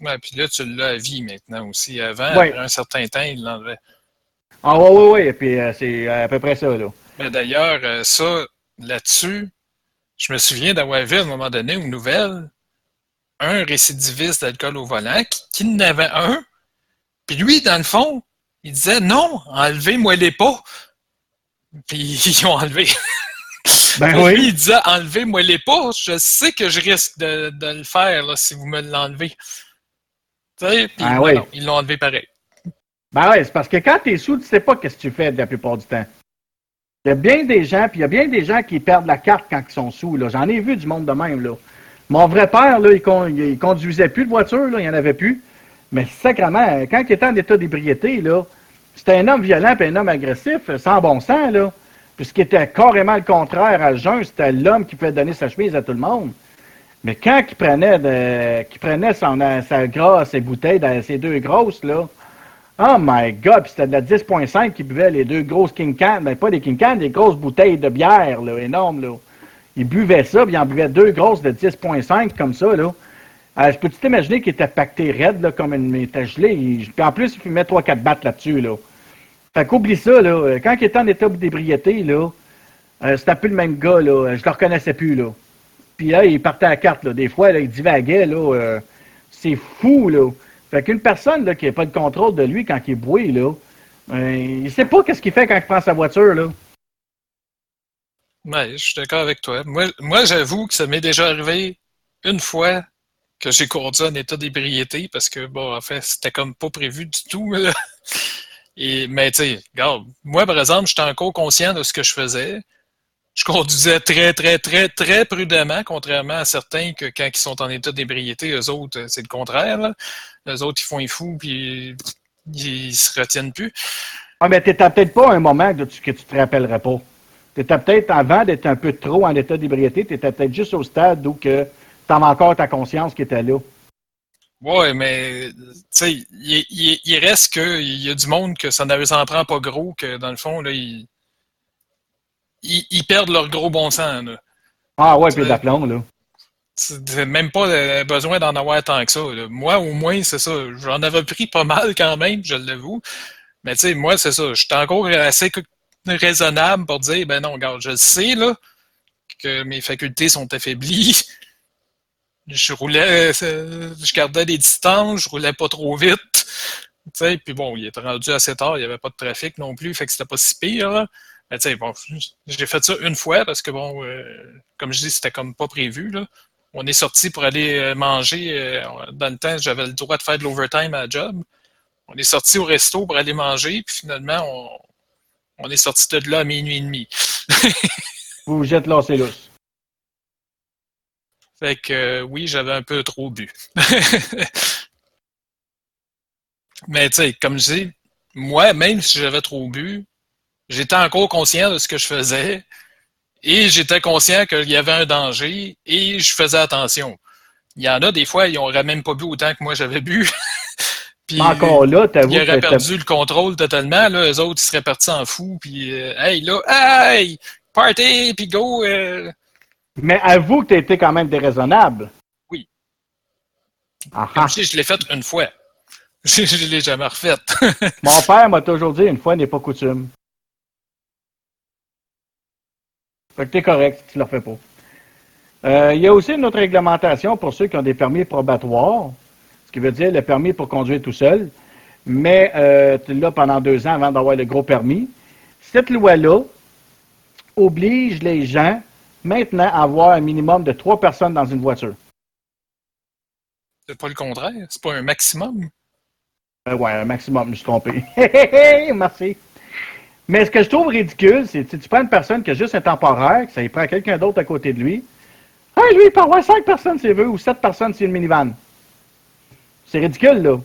Oui, puis là, tu l'as à vie maintenant aussi. Avant, après un certain temps, il l'enlevait. Ah oui, oui, oui, et puis euh, c'est à peu près ça, là. Mais d'ailleurs, euh, ça, là-dessus, je me souviens d'avoir vu à un moment donné une nouvelle, un récidiviste d'alcool au volant qui, qui en avait un, puis lui, dans le fond, il disait non, enlevez-moi les pas. Puis (laughs) ils ont enlevé. Ben oui. Lui, il disait enlevez-moi les pas. Je sais que je risque de, le faire si vous me l'enlevez. Tu sais, puis ah, oui. ils l'ont enlevé pareil. Ben oui, c'est parce que quand tu es sous, tu sais pas ce que tu fais la plupart du temps. Il y a bien des gens, puis il y a bien des gens qui perdent la carte quand ils sont sous. J'en ai vu du monde de même. Là. Mon vrai père, là, il, conduisait plus de voiture, il n'y en avait plus. Mais sacrément, quand il était en état d'ébriété, c'était un homme violent et un homme agressif, sans bon sens, là. Puis ce qui était carrément le contraire à jeun, c'était l'homme qui pouvait donner sa chemise à tout le monde. Mais quand il prenait, de, prenait son, sa grasse, ses bouteilles, ses deux grosses, là, oh my God, puis c'était de la 10.5 qui buvait les deux grosses King Can, mais pas des King Can, des grosses bouteilles de bière, là, énormes, là. Il buvait ça, puis il en buvait deux grosses de 10.5 comme ça, là. Euh, je peux-tu t'imaginer qu'il était pacté raide, là, comme une était gelé. Puis en plus, il fumait 3-4 battes là-dessus, là. Fait qu'oublie ça, là. Quand il était en état d'ébriété, là, euh, c'était plus le même gars, là. Je le reconnaissais plus, là. Puis là, il partait à la carte, là. Des fois, là, il divaguait, là. Euh, c'est fou, là. Fait qu'une personne, là, qui n'a pas de contrôle de lui quand il est boué, euh, il sait pas qu'est-ce qu'il fait quand il prend sa voiture, là. Je suis d'accord avec toi. Moi, moi j'avoue que ça m'est déjà arrivé une fois que j'ai conduit en état d'ébriété parce que, bon, en fait, c'était comme pas prévu du tout. Et, mais tu sais, regarde, moi, par exemple, j'étais encore conscient de ce que je faisais. Je conduisais très, très, très, très prudemment, contrairement à certains que quand ils sont en état d'ébriété, eux autres, c'est le contraire. Là. Eux autres, ils font les fous, puis ils se retiennent plus. Ah, mais t'étais peut-être pas un moment que tu te rappellerais pas. T'étais peut-être, avant d'être un peu trop en état d'ébriété, t'étais peut-être juste au stade où que t'avais encore ta conscience qui était là. Ouais, mais tu sais, il, reste qu'il y a du monde que ça ne s'en prend pas gros, que dans le fond, là, ils, ils, perdent leur gros bon sens. Là. Ah ouais, puis d'aplomb, là. C'est même pas besoin d'en avoir tant que ça. Moi, au moins, c'est ça. J'en avais pris pas mal quand même, je l'avoue. Mais tu sais, moi, c'est ça. J'étais encore assez raisonnable pour dire, ben non, regarde, je sais, là, que mes facultés sont affaiblies (laughs) je roulais, euh, je gardais des distances, je roulais pas trop vite. Tu sais, puis bon, il était rendu assez tard, il n'y avait pas de trafic non plus, fait que c'était pas si pire. Tu sais, bon, j'ai fait ça une fois parce que bon, euh, comme je dis, c'était comme pas prévu. Là. On est sorti pour aller euh, manger. dans le temps, j'avais le droit de faire de l'overtime à la job. on est sorti au resto pour aller manger, puis finalement, on, on est sorti de là à minuit et demi. (laughs) Vous vous êtes lancé lousse. Fait que euh, oui, j'avais un peu trop bu. (laughs) Mais tu sais, comme je dis, moi, même si j'avais trop bu, j'étais encore conscient de ce que je faisais et j'étais conscient qu'il y avait un danger et je faisais attention. Il y en a des fois, ils n'auraient même pas bu autant que moi j'avais bu. (laughs) puis encore là, t'avoues Ils auraient perdu le contrôle totalement. Là, eux autres, ils seraient partis en fou. Puis, euh, hey, là, hey, party, puis go. Euh... Mais avoue que tu été quand même déraisonnable. Oui. Ah, Comme ah. je l'ai fait une fois. (laughs) Je ne l'ai jamais refaite. (laughs) Mon père m'a toujours dit une fois n'est pas coutume. Fait que t'es correct si tu le refais pas. Euh, il y a aussi une autre réglementation pour ceux qui ont des permis probatoires, ce qui veut dire le permis pour conduire tout seul, mais euh, tu l'as pendant deux ans avant d'avoir le gros permis. Cette loi-là oblige les gens maintenant à avoir un minimum de trois personnes dans une voiture. C'est pas le contraire? C'est pas un maximum? Euh, ouais, un maximum, je me suis trompé. (laughs) Merci. Mais ce que je trouve ridicule, c'est que tu prends une personne qui a juste un temporaire, que ça y prend quelqu'un d'autre à côté de lui. Ah, lui, il peut avoir cinq personnes s'il veut, ou sept personnes s'il une minivan. C'est ridicule, là.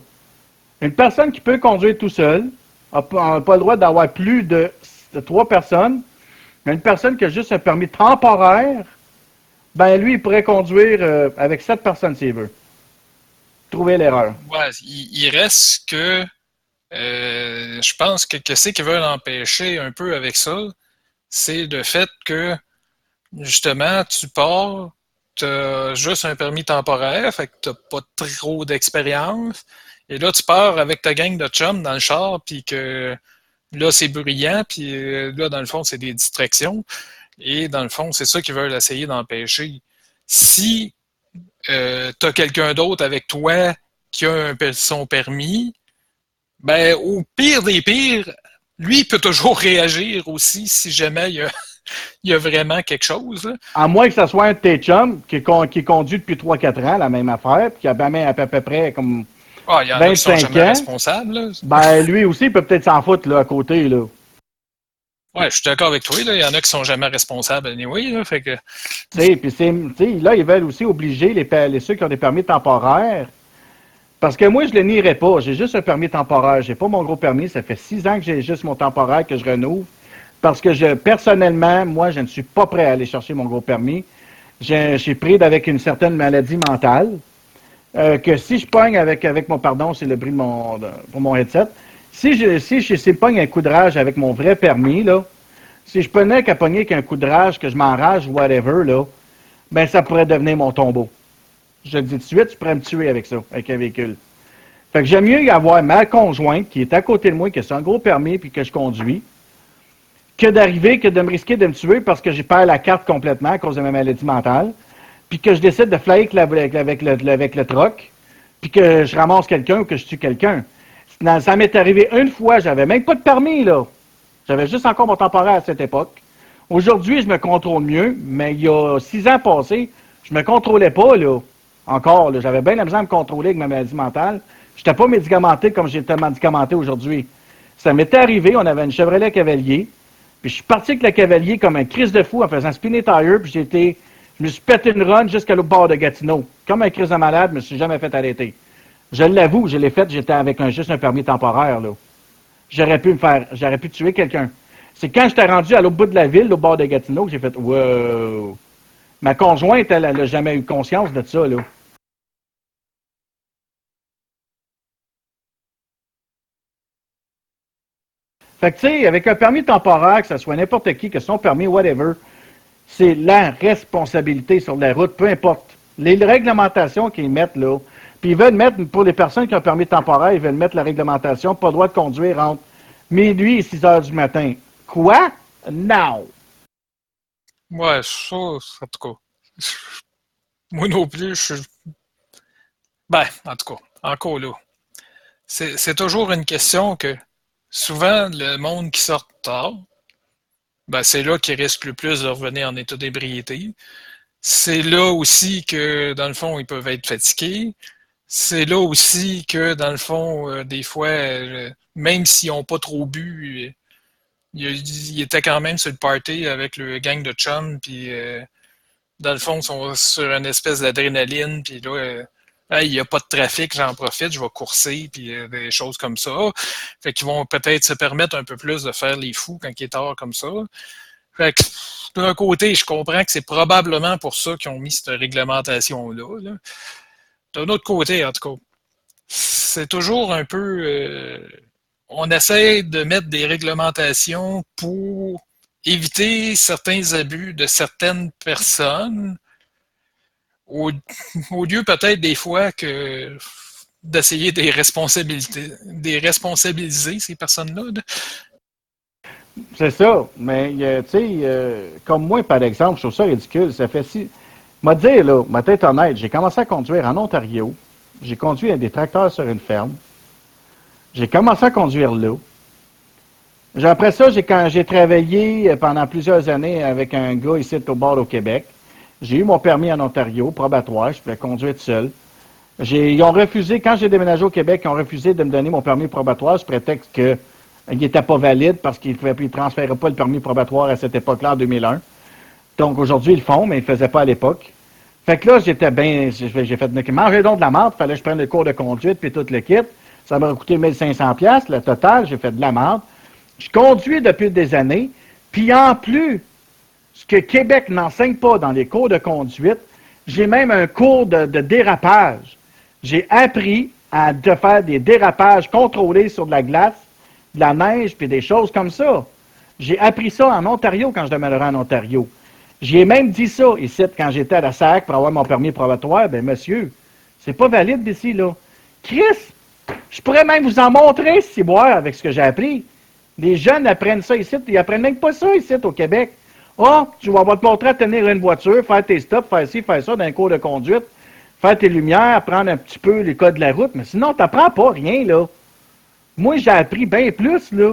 Une personne qui peut conduire tout seul n'a pas, le droit d'avoir plus de, de trois personnes. Mais une personne qui a juste un permis temporaire, ben lui, il pourrait conduire euh, avec sept personnes s'il veut. Trouver l'erreur. Ouais, il reste que euh, je pense que qu'est-ce qu'ils veulent empêcher un peu avec ça, c'est le fait que justement, tu pars, tu as juste un permis temporaire, fait que tu pas trop d'expérience. Et là, tu pars avec ta gang de chums dans le char, puis que là, c'est bruyant, puis euh, là, dans le fond, c'est des distractions. Et dans le fond, c'est ça qu'ils veulent essayer d'empêcher. Si euh, tu as quelqu'un d'autre avec toi qui a un, son permis, ben, au pire des pires, lui, il peut toujours (laughs) réagir aussi si jamais il y a, (laughs) il y a vraiment quelque chose. Là. À moins que ce soit un de tes chums qui, qui conduit depuis 3-4 ans la même affaire, puis qui a à peu, à peu près comme Ah, il y en a qui sont 25 jamais ans. responsables. Là. Ben, lui aussi, il peut peut-être s'en foutre, là, à côté, là. Ouais, je suis d'accord avec toi. Là. Il y en a qui sont jamais responsables anyway. Là, fait que... Là, ils veulent aussi obliger les, les- ceux qui ont des permis temporaires. Parce que moi, je le nierai pas. J'ai juste un permis temporaire. J'ai pas mon gros permis. Ça fait six ans que j'ai juste mon temporaire que je renouvelle. Parce que je, personnellement, moi, je ne suis pas prêt à aller chercher mon gros permis. J'ai, j'ai pris avec une certaine maladie mentale. euh, que si je pogne avec, avec mon pardon, c'est le bruit de mon, pour mon headset. Si je, si je, si je pogne un coup de rage avec mon vrai permis, là, si je prenais qu'à pogner qu'un coup de rage, que je m'enrage, whatever, là, ben, ça pourrait devenir mon tombeau. Je dis tout de tu pourrais me tuer avec ça, avec un véhicule. Fait que j'aime mieux y avoir ma conjointe qui est à côté de moi, qui a un gros permis, puis que je conduis, que d'arriver, que de me risquer de me tuer parce que j'ai perdu la carte complètement à cause de ma maladie mentale, puis que je décide de flyer avec, avec, le, avec le troc, puis que je ramasse quelqu'un ou que je tue quelqu'un. Ça m'est arrivé une fois, j'avais même pas de permis, là. J'avais juste encore mon temporaire à cette époque. Aujourd'hui, je me contrôle mieux, mais il y a six ans passés, je me contrôlais pas, là. Encore. J'avais bien la misère à me contrôler avec ma maladie mentale. Je n'étais pas médicamenté comme j'étais médicamenté aujourd'hui. Ça m'était arrivé, on avait une Chevrolet Cavalier, puis je suis parti avec le Cavalier comme un crise de fou en faisant spinner tire, puis été, je me suis pété une run jusqu'à l'autre bord de Gatineau. Comme un crise de malade, je me suis jamais fait arrêter. Je l'avoue, je l'ai fait, j'étais avec un, juste un permis temporaire, là. J'aurais pu me faire, j'aurais pu tuer quelqu'un. C'est quand j'étais rendu à l'autre bout de la ville, au bord de Gatineau, que j'ai fait, wow. Ma conjointe, elle, elle a jamais eu conscience de ça, là. Fait que, tu sais, avec un permis temporaire, que ce soit n'importe qui, que son permis, whatever, c'est la responsabilité sur la route, peu importe. Les réglementations qu'ils mettent là, puis ils veulent mettre, pour les personnes qui ont un permis temporaire, ils veulent mettre la réglementation, pas le droit de conduire entre minuit et 6 heures du matin. Quoi? Non! Ouais, ça, en tout cas. Moi non plus, je. Ben, en tout cas, encore là. C'est toujours une question que souvent, le monde qui sort tard, ben, c'est là qu'il risque le plus de revenir en état d'ébriété. C'est là aussi que, dans le fond, ils peuvent être fatigués. c'est là aussi que, dans le fond, euh, des fois, euh, même s'ils n'ont pas trop bu, ils étaient quand même sur le party avec le gang de chum, puis dans le fond, ils sont sur une espèce d'adrénaline, puis là, il n'y a pas de trafic, j'en profite, je vais courser, puis des choses comme ça. Fait qu'ils vont peut-être se permettre un peu plus de faire les fous quand il est tard comme ça. Fait que, d'un côté, je comprends que c'est probablement pour ça qu'ils ont mis cette réglementation-là. D'un autre côté, en tout cas, c'est toujours un peu... Euh, on essaie de mettre des réglementations pour éviter certains abus de certaines personnes, au, lieu peut-être des fois que d'essayer de responsabiliser, ces personnes-là. C'est ça, mais tu sais, euh, comme moi, par exemple, je trouve ça ridicule. Ça fait si. M'a dire, là, ma tête honnête, j'ai commencé à conduire en Ontario. J'ai conduit des tracteurs sur une ferme. J'ai commencé à conduire là. Après ça, j'ai, quand j'ai travaillé pendant plusieurs années avec un gars ici au bord au Québec, j'ai eu mon permis en Ontario, probatoire, je pouvais conduire seul. ils ont refusé, quand j'ai déménagé au Québec, ils ont refusé de me donner mon permis probatoire sous prétexte qu'il n'était pas valide parce qu'ils ne transféraient pas le permis probatoire à cette époque-là, en 2001. Donc aujourd'hui, ils le font, mais ils ne le faisaient pas à l'époque. Fait que là, j'étais bien, j'ai fait, manger donc de la menthe, fallait que je prenne le cours de conduite puis tout le kit. Ça m'a coûté 1500 pièces le total, j'ai fait de la menthe. Je conduis depuis des années. Puis en plus, ce que Québec n'enseigne pas dans les cours de conduite, j'ai même un cours de, dérapage. J'ai appris à faire des dérapages contrôlés sur de la glace, de la neige, puis des choses comme ça. J'ai appris ça en Ontario quand je demeurais en Ontario. J'ai même dit ça ici quand j'étais à la SAC pour avoir mon permis probatoire. Ben monsieur, c'est pas valide d'ici, là. Chris, je pourrais même vous en montrer si boire avec ce que j'ai appris. Les jeunes apprennent ça ici, ils apprennent même pas ça ici au Québec. Ah, oh, tu vas te montrer à tenir une voiture, faire tes stops, faire ci, faire ça dans un cours de conduite, faire tes lumières, apprendre un petit peu les codes de la route, mais sinon, tu n'apprends pas rien, là. Moi, j'ai appris bien plus, là.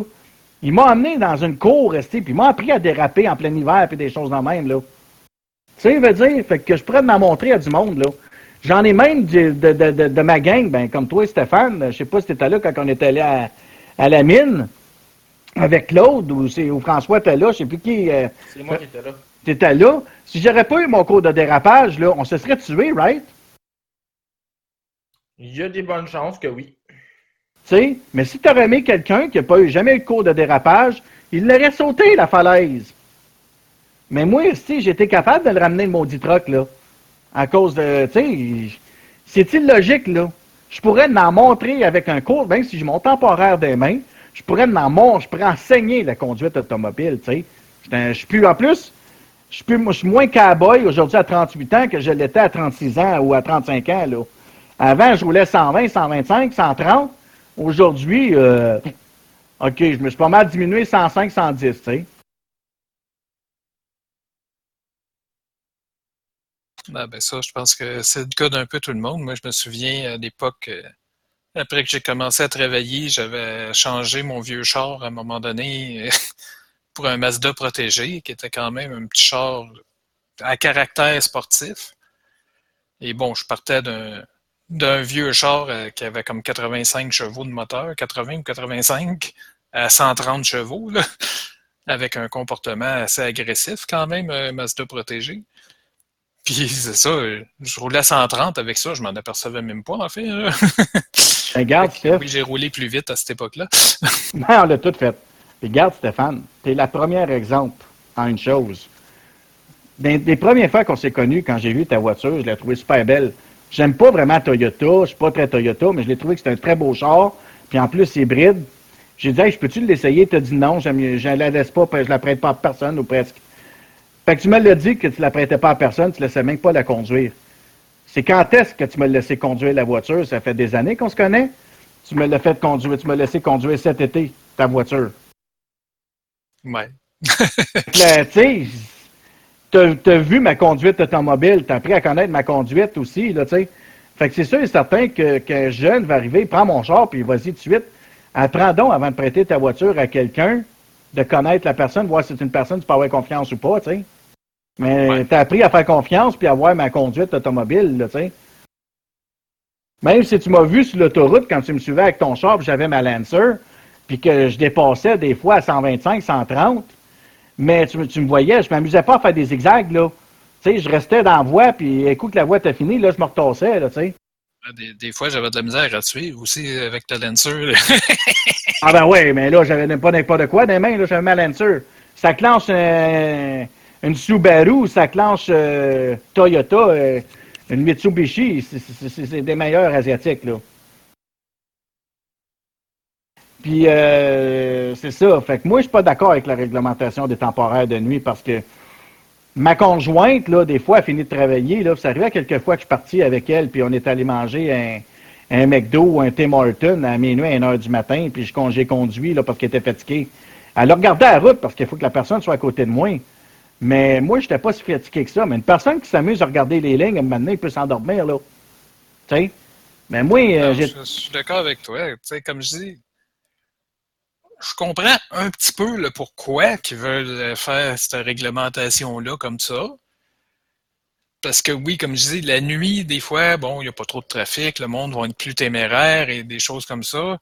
Il m'a amené dans une cour restée, puis il m'a appris à déraper en plein hiver, puis des choses dans même, là. Tu sais, veut dire, fait que je pourrais m'en montrer à du monde, là. J'en ai même de, de, de, de, ma gang, ben, comme toi, Stéphane. Je sais pas si tu étais là quand on était allé à, à la mine avec Claude ou, ou François était là, je sais plus qui. Euh, c'est moi qui étais là. Tu étais là. Si j'aurais pas eu mon cours de dérapage, là, on se serait tué, right? Il y a des bonnes chances que oui. Tu sais, mais si tu aurais aimé quelqu'un qui n'a pas eu jamais eu de cours de dérapage, il l'aurait sauté, la falaise. Mais moi, si j'étais capable de le ramener le maudit troc, là. À cause de. Tu sais, c'est illogique, là. Je pourrais m'en montrer avec un cours, même si j'ai mon temporaire des mains, je pourrais m'en montrer, je pourrais enseigner la conduite automobile, tu sais. Je suis plus, en plus, je suis, moins cowboy aujourd'hui à 38 ans que je l'étais à 36 ans ou à 35 ans. Avant, je roulais 120, 125, 130. Aujourd'hui, euh, OK, je me suis pas mal diminué 105, 110, tu sais. Ah ben ça, je pense que c'est le cas d'un peu tout le monde. Moi, je me souviens à l'époque, euh, après que j'ai commencé à travailler, j'avais changé mon vieux char à un moment donné (laughs) pour un Mazda protégé, qui était quand même un petit char à caractère sportif. Et bon, je partais d'un vieux char euh, qui avait comme 85 chevaux de moteur, 80 ou 85, à 130 chevaux, (laughs) avec un comportement assez agressif quand même, un Mazda protégé. Puis c'est ça, je roulais à 130 avec ça, je m'en apercevais même pas en fait. Regarde, (laughs) Steph. Oui, j'ai roulé plus vite à cette époque-là. (laughs) non, on l'a tout fait. Regarde, Stéphane, tu es la première exemple en une chose. Des, premières fois qu'on s'est connus, quand j'ai vu ta voiture, je l'ai trouvée super belle. J'aime pas vraiment Toyota, je suis pas très Toyota, mais je l'ai trouvé que c'était un très beau char. Puis en plus, c'est hybride. J'ai dit, je peux-tu l'essayer? Tu as dit non, je ne la laisse pas, je la prête pas à personne ou presque. Fait que tu me l'as dit que tu la prêtais pas à personne, tu ne laissais même pas la conduire. C'est quand est-ce que tu m'as laissé conduire la voiture? Ça fait des années qu'on se connaît. Tu me l'as fait conduire, tu m'as laissé conduire cet été, ta voiture. Ouais. tu as vu ma conduite automobile, t'as appris à connaître ma conduite aussi, là, tu sais. Fait que c'est sûr et certain qu'un jeune va arriver, prend mon char, puis vas-y tout de suite. Apprends donc avant de prêter ta voiture à quelqu'un, de connaître la personne, voir si c'est une personne, tu peux avoir confiance ou pas, tu sais. Mais tu t'as appris à faire confiance puis à voir ma conduite automobile, tu sais. Même si tu m'as vu sur l'autoroute quand tu me suivais avec ton char, j'avais ma Lancer, puis que je dépassais des fois à 125, 130, mais tu, me voyais, je m'amusais pas à faire des zigzags, là. Tu sais, je restais dans la voie, puis écoute, la voie était finie, là, je me retassais, là, tu sais. Ah, des, fois, j'avais de la misère à suivre aussi avec ta Lancer. ah ben oui, mais là, j'avais pas n'importe quoi dans les mains, là, j'avais ma Lancer. Ça clenche une Subaru, ça clenche euh, Toyota, euh, une Mitsubishi, c'est des meilleurs asiatiques, là. Puis, euh, c'est ça. Fait que moi, je suis pas d'accord avec la réglementation des temporaires de nuit parce que ma conjointe, là, des fois, a fini de travailler. Là, ça arrivait quelques fois que je suis parti avec elle, puis on est allé manger un, un McDo ou un Tim Horton à minuit à 1 heure du matin, puis j'ai conduit là, parce qu'elle était fatiguée. Elle a regardé la route parce qu'il faut que la personne soit à côté de moi. Mais moi, je n'étais pas si fatigué que ça. Mais une personne qui s'amuse à regarder les lignes, maintenant, il peut s'endormir, là. Tu sais? Mais moi, euh, j'ai... Je, suis d'accord avec toi. Tu sais, comme je dis, je comprends un petit peu le pourquoi qu'ils veulent faire cette réglementation-là comme ça. Parce que oui, comme je dis, la nuit, des fois, bon, il n'y a pas trop de trafic, le monde va être plus téméraire et des choses comme ça.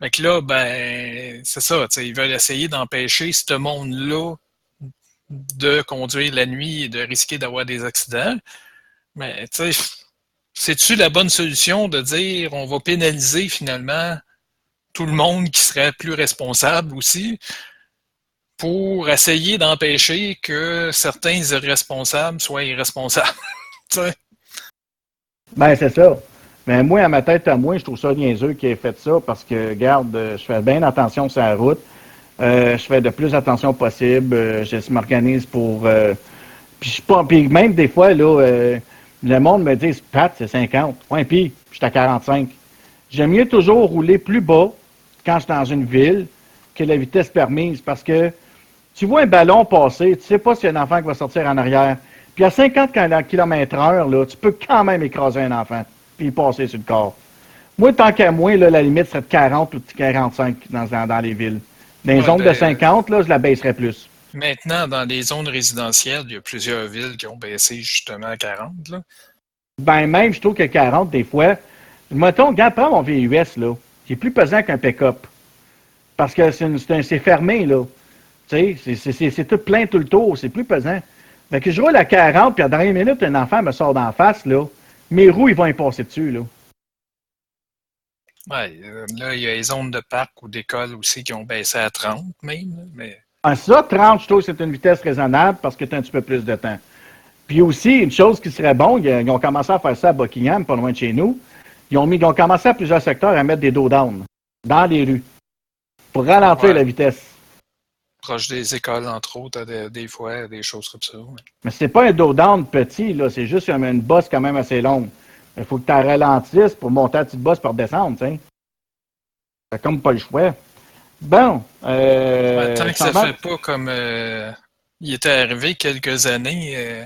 Fait que là, ben, c'est ça, ils veulent essayer d'empêcher ce monde-là de conduire la nuit et de risquer d'avoir des accidents. Mais, tu sais, c'est-tu la bonne solution de dire on va pénaliser finalement tout le monde qui serait plus responsable aussi pour essayer d'empêcher que certains irresponsables soient irresponsables. (laughs) ben, c'est ça. Mais moi, à ma tête, à moi, je trouve ça niaiseux qui ait fait ça parce que, regarde, je fais bien attention sur la route. Euh, je fais de plus attention possible. Euh, je m'organise pour. Euh, puis, je pas, puis même des fois, là, le monde me dit Pat, c'est 50. Ouais, puis, je suis à 45. J'aime mieux toujours rouler plus bas quand je suis dans une ville que la vitesse permise parce que tu vois un ballon passer, tu sais pas s'il y a un enfant qui va sortir en arrière. Puis à 50 km heure, là, tu peux quand même écraser un enfant puis passer sur le corps. Moi, tant qu'à moi, là, la limite serait de 40 ou de 45 dans, dans, les villes. Dans les zones de 50, là, je la baisserais plus. Maintenant, dans les zones résidentielles, il y a plusieurs villes qui ont baissé justement à 40. Là. Ben même, je trouve que 40, des fois, mettons, regarde, prends mon VUS, là qui est plus pesant qu'un pick-up. Parce que c'est fermé, là. Tu sais, c'est tout plein tout le tour, c'est plus pesant. Fait que je roule à 40, puis à la dernière minute, un enfant me sort d'en face, là. Mes roues, ils vont y passer dessus, là. Oui, euh, là, il y a les zones de parc ou d'école aussi qui ont baissé à 30 même. Mais... Ah, ça, 30, je trouve que c'est une vitesse raisonnable parce que tu as un petit peu plus de temps. Puis aussi, une chose qui serait bon, ils ont commencé à faire ça à Buckingham, pas loin de chez nous. Ils ont, mis, ils ont commencé à plusieurs secteurs à mettre des dos down dans les rues pour ralentir la vitesse. Proche des écoles, entre autres, des, fois, des choses comme ça. Mais c'est pas un dos down petit, là, c'est juste une bosse quand même assez longue. Il faut que tu ralentisses pour monter la petite bosse pour descendre, tu comme pas le choix. Bon. Euh, tant que ça fait pas comme euh, il était arrivé quelques années, euh,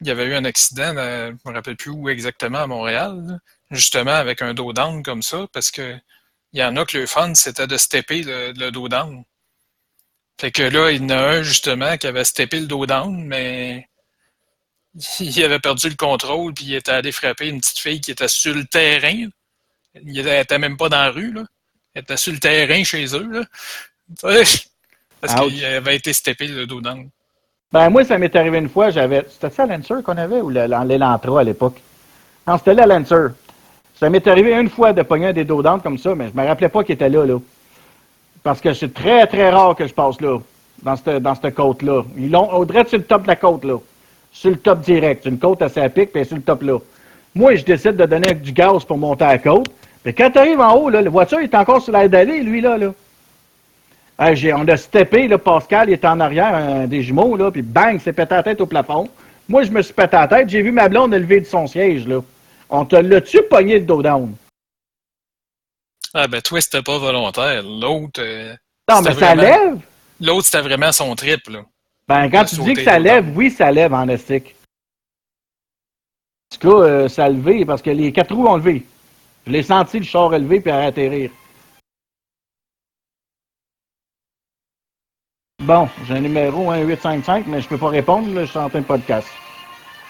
il y avait eu un accident, je me rappelle plus où exactement à Montréal justement avec un dos down comme ça, parce que il y en a que le fun, c'était de stepper le, le, dos down. Fait que là, il y en a un justement qui avait steppé le dos down, mais il avait perdu le contrôle, puis il était allé frapper une petite fille qui était sur le terrain. Il était même pas dans la rue, là. Elle était sur le terrain chez eux, là. Parce qu'il avait été steppé le dos down. Ben, moi, ça m'est arrivé une fois, j'avais. C'était ça Lancer qu'on avait ou l'Elantra à l'époque? Non, c'était la Lancer. Ça m'est arrivé une fois de pogner des dos mais comme ça, mais je me rappelais pas qu'il était là, là. Parce que c'est très, très rare que je passe là, dans cette, dans cette côte-là. Ils l'ont au sur le top de la côte, là. Sur le top direct. Une côte assez à pic, puis sur le top là. Moi, je décide de donner du gaz pour monter à la côte. Mais quand tu arrives en haut, là, la voiture est encore sur l'air d'aller, lui, là, là. on a steppé, là, Pascal, il était en arrière, des jumeaux, là, puis bang, s'est pété la tête au plafond. Moi, je me suis pété la tête, j'ai vu ma blonde lever de son siège, là. On te l'a-tu pogné le dos down? Ah ben toi, c'était pas volontaire. L'autre. Euh, non, mais ça lève. L'autre, c'était vraiment son trip, là. Ben, quand tu dis que ça lève, oui, ça lève en estique. En tout cas, euh, ça a levé parce que les quatre roues ont levé. Je l'ai senti le char élevé puis à atterrir. Bon, j'ai un numéro 1855, mais je peux pas répondre, là, je suis en train de podcast.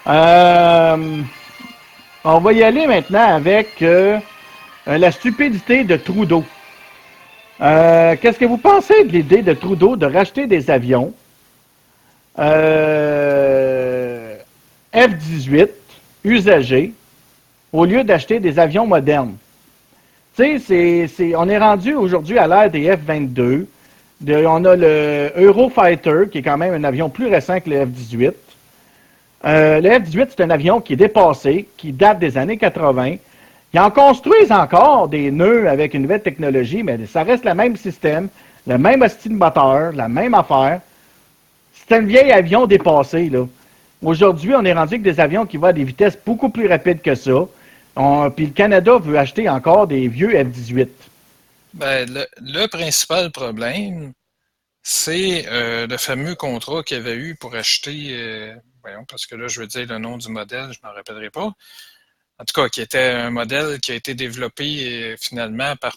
Euh. On va y aller maintenant avec euh, euh, la stupidité de Trudeau. Euh, Qu'est-ce que vous pensez de l'idée de Trudeau de racheter des avions? Euh, F-18 usagés au lieu d'acheter des avions modernes? Tu sais, on est rendu aujourd'hui à l'ère des F-22. De- on a le Eurofighter, qui est quand même un avion plus récent que le F-18. Euh, le F-18, c'est un avion qui est dépassé, qui date des années 80. Ils en construisent encore des nœuds avec une nouvelle technologie, mais ça reste le même système, le même style moteur, la même affaire. C'est un vieil avion dépassé, là. Aujourd'hui, on est rendu avec des avions qui vont à des vitesses beaucoup plus rapides que ça. Puis le Canada veut acheter encore des vieux F-18. Ben, le, principal problème, c'est euh, le fameux contrat qu'il y avait eu pour acheter, euh, voyons, parce que là, je veux dire le nom du modèle, je ne m'en rappellerai pas. En tout cas, qui était un modèle qui a été développé euh, finalement par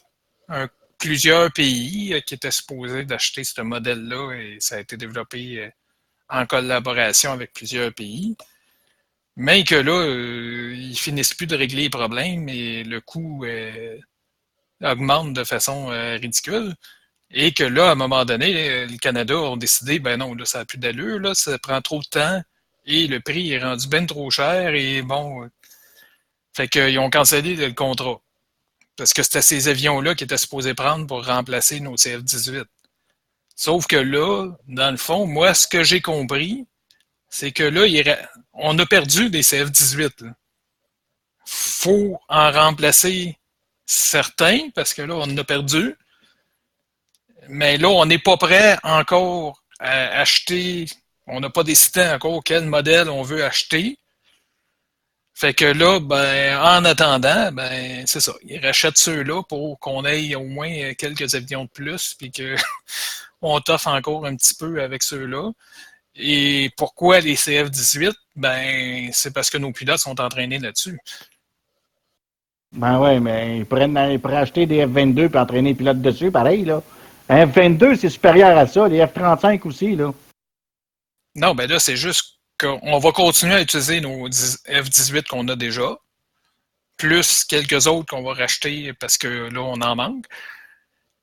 plusieurs pays qui étaient supposés d'acheter ce modèle-là et ça a été développé en collaboration avec plusieurs pays. Mais que là, euh, ils finissent plus de régler les problèmes et le coût euh, augmente de façon euh, ridicule. Et que là, à un moment donné, euh, le Canada ont décidé, ben non, là, ça n'a plus d'allure, là, ça prend trop de temps et le prix est rendu bien trop cher et bon. fait qu'ils ont cancellé le contrat. Parce que c'était ces avions-là qui étaient supposés prendre pour remplacer nos CF-18. Sauf que là, dans le fond, moi, ce que j'ai compris, c'est que là, il on a perdu des CF-18. là. faut en remplacer certains, parce que là, on en a perdu. Mais là, on n'est pas prêt encore à acheter. On n'a pas décidé encore quel modèle on veut acheter. Fait que là, ben, en attendant, ben, c'est ça. Ils rachètent ceux-là pour qu'on ait au moins quelques avions de plus, puis que on t'offre encore un petit peu avec ceux-là. Et pourquoi les CF-18? Ben, c'est parce que nos pilotes sont entraînés là-dessus. Ben ouais, mais ils pourraient, ils pourraient acheter des F-22 et entraîner les pilotes dessus, pareil, là. Un F-22, c'est supérieur à ça. Les F-35 aussi, là. Non, ben là, c'est juste qu'on va continuer à utiliser nos 10 F-18 qu'on a déjà, plus quelques autres qu'on va racheter parce que là, on en manque.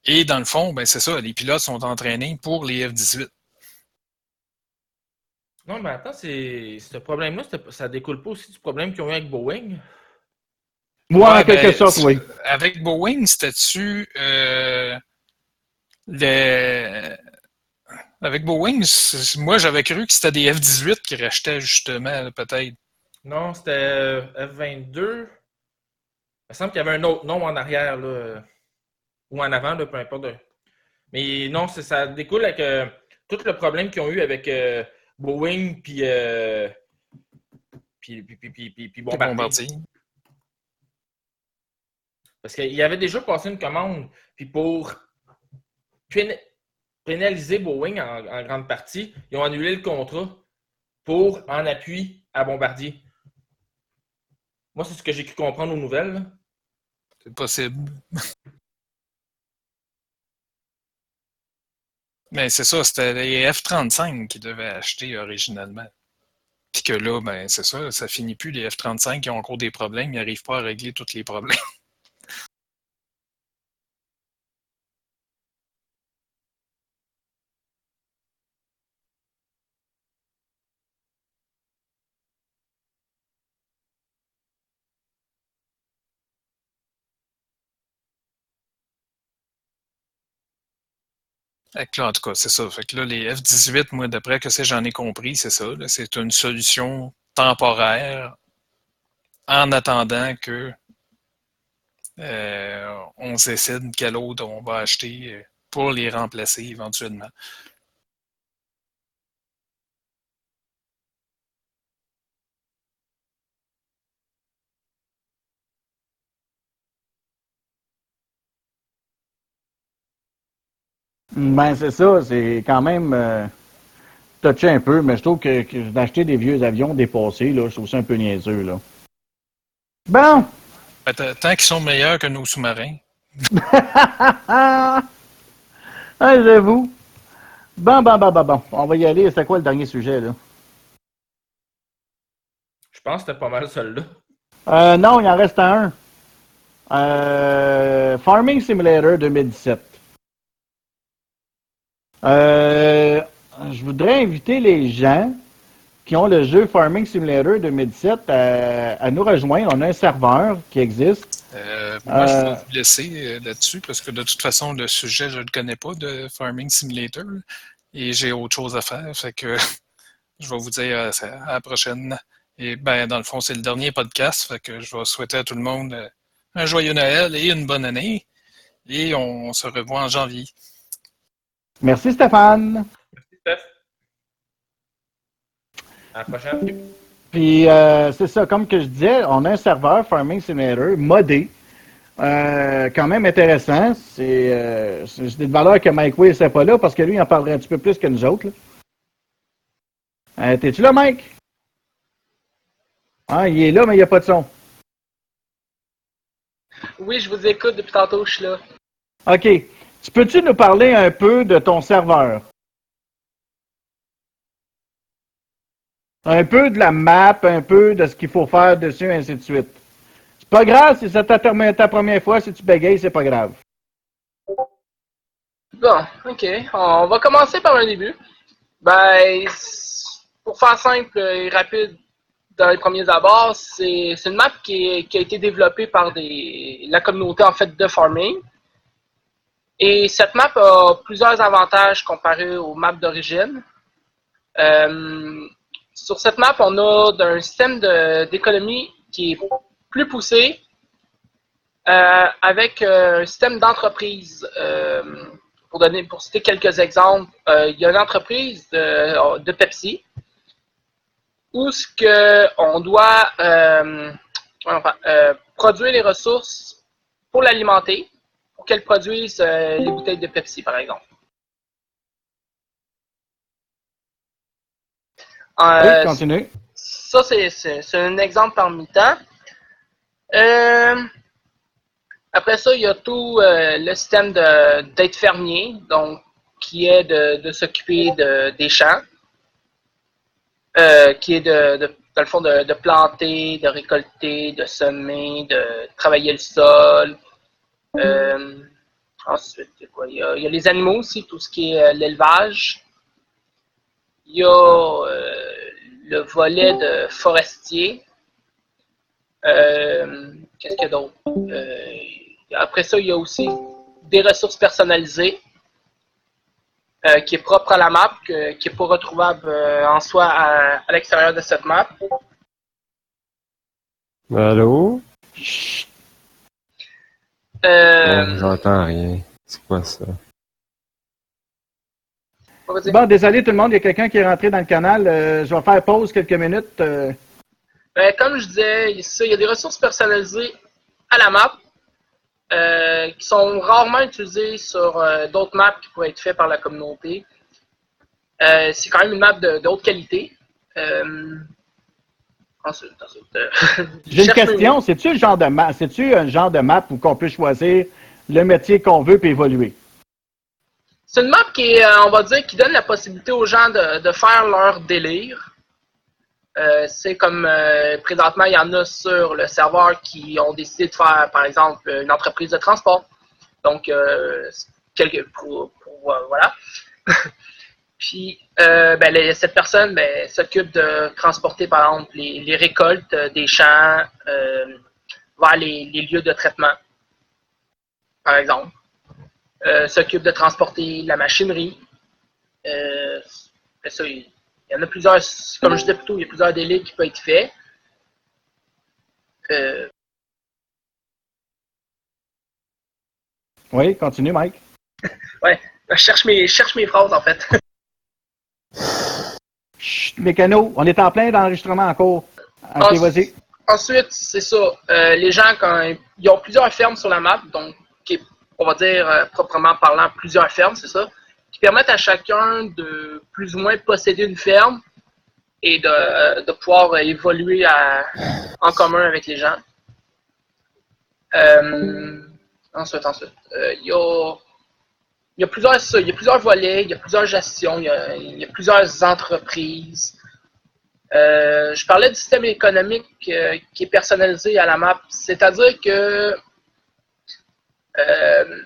Et dans le fond, ben c'est ça, les pilotes sont entraînés pour les F-18. Non, mais attends, c'est ce problème-là, ça découle pas aussi du problème qu'ils ont eu avec Boeing? Moi, Ouais, en quelque ben, sorte, oui. Avec Boeing, c'était-tu euh, le... Avec Boeing, moi j'avais cru que c'était des F-18 qui rachetaient justement, là, peut-être. Non, c'était euh, F-22. Il me semble qu'il y avait un autre nom en arrière, là, ou en avant, là, peu importe. là. Mais non, ça découle avec euh, tout le problème qu'ils ont eu avec euh, Boeing puis, euh, puis, puis, puis, puis, Bombardier. Bombardier. Parce qu'il avait déjà passé une commande, puis pour péna- pénaliser Boeing en, en grande partie, ils ont annulé le contrat pour en appui à Bombardier. Moi, c'est ce que j'ai cru comprendre aux nouvelles. C'est possible. Mais c'est ça, c'était les F-35 qu'ils devaient acheter originalement. Puis que là, ben c'est ça, ça finit plus. Les F-35 qui ont encore des problèmes, ils n'arrivent pas à régler tous les problèmes. Fait là, en tout cas, c'est ça. Fait que là, les F-18, moi, d'après que c'est, j'en ai compris, c'est ça. C'est une solution temporaire en attendant que euh, on décide quel autre on va acheter pour les remplacer éventuellement. Ben, c'est ça, c'est quand même euh, touché un peu, mais je trouve que, que d'acheter des vieux avions dépassés, là, je trouve ça un peu niaiseux, là. Bon! Ben, Tant qu'ils sont meilleurs que nos sous-marins. (laughs) ah, j'avoue. Bon, bon, bon, bon, bon. On va y aller. C'était quoi le dernier sujet, là? Je pense que c'était pas mal celui-là. Euh, non, il en reste un. Euh, Farming Simulator 2017. Euh, je voudrais inviter les gens qui ont le jeu Farming Simulator 2017 à, à nous rejoindre. On a un serveur qui existe. Euh, moi, je Euh. vais vous laisser euh, là-dessus parce que de toute façon, le sujet, je ne le connais pas de Farming Simulator et j'ai autre chose à faire. Fait que (laughs) je vais vous dire euh, à la prochaine. Et ben, dans le fond, c'est le dernier podcast. Fait que je vais souhaiter à tout le monde euh, un joyeux Noël et une bonne année. Et on se revoit en janvier. Merci Stéphane. Steph. À la prochaine. Puis euh, c'est ça, comme que je disais, on a un serveur Farming Simulator modé. Euh, quand même intéressant. C'est euh, c'est des valeurs que Mike Way n'est pas là parce que lui, il en parlerait un petit peu plus que nous autres. Euh, T'es-tu là, Mike? Ah, il est là, mais il n'y a pas de son. Oui, je vous écoute depuis tantôt, je suis là. OK. Tu peux-tu nous parler un peu de ton serveur? Un peu de la map, un peu de ce qu'il faut faire dessus, ainsi de suite. C'est pas grave si c'est ta, ta première fois, si tu bégayes, c'est pas grave. Bon, ok. On va commencer par un début. Ben, pour faire simple et rapide, dans les premiers abords, c'est une map qui, a été développée par la communauté en fait de farming. Et cette map a plusieurs avantages comparés aux maps d'origine. Euh, sur cette map, on a un système d'économie qui est plus poussé, euh, avec euh, un système d'entreprise. Pour, donner, pour citer quelques exemples, il y a une entreprise de, Pepsi où ce que on doit produire les ressources pour l'alimenter, pour qu'elle produise euh, les bouteilles de Pepsi, par exemple. Oui, Euh, continue. ça, c'est- un exemple parmi tant. Euh, après ça, il y a tout euh, le système d'être fermier, donc qui est de, de s'occuper de, des champs, euh, qui est de, de- dans le fond de planter, de récolter, de semer, de travailler le sol. Euh, ensuite, il y a quoi? Il y a, il y a les animaux aussi, tout ce qui est euh, l'élevage. Il y a euh, le volet de forestier. Qu'est-ce qu'il y a d'autre? Après ça, il y a aussi des ressources personnalisées euh, qui est propre à la map, que- qui n'est pas retrouvable euh, en soi à, à l'extérieur de cette map. Allô? Euh, J'entends rien. C'est quoi ça? Bon, désolé tout le monde, il y a quelqu'un qui est rentré dans le canal. Euh, je vais faire pause quelques minutes. euh, Ben, comme je disais, il ça, il y a des ressources personnalisées à la map euh, qui sont rarement utilisées sur euh, d'autres maps qui pourraient être faites par la communauté. Euh, c'est quand même une map de, de haute qualité. Ensuite, ensuite, euh, J'ai une question. C'est-tu le genre de map, c'est-tu un genre de map où qu'on peut choisir le métier qu'on veut puis évoluer? C'est une map qui, est, euh, on va dire, qui donne la possibilité aux gens de, de faire leur délire. Euh, c'est comme euh, présentement, il y en a sur le serveur qui ont décidé de faire, par exemple, une entreprise de transport. Donc, euh, quelque, pour, pour- voilà. (laughs) Puis, euh, ben, les- cette personne ben, s'occupe de transporter, par exemple, les, les récoltes euh, des champs euh, vers les, les lieux de traitement, par exemple euh, s'occupe de transporter la machinerie. Ça, il il y en a plusieurs, comme je disais plus tôt, il y a plusieurs délais qui peuvent être faits. Oui, continue, Mike. (laughs) je, cherche mes, je cherche mes phrases en fait. Chut, mécano, on est en plein d'enregistrement en cours. OK, vas-y. Ensuite, c'est ça. euh, les gens, quand ils ont plusieurs fermes sur la map, donc, qui on va dire, euh, proprement parlant, plusieurs fermes, c'est ça, qui permettent à chacun de plus ou moins posséder une ferme et de, de pouvoir euh, évoluer à- en commun avec les gens. Euh, ensuite, ensuite, euh, il y a. Il y, a plusieurs, il y a plusieurs volets, il y a plusieurs gestions, il y a, il y a plusieurs entreprises. Euh, je parlais du système économique euh, qui est personnalisé à la map, c'est-à-dire que euh,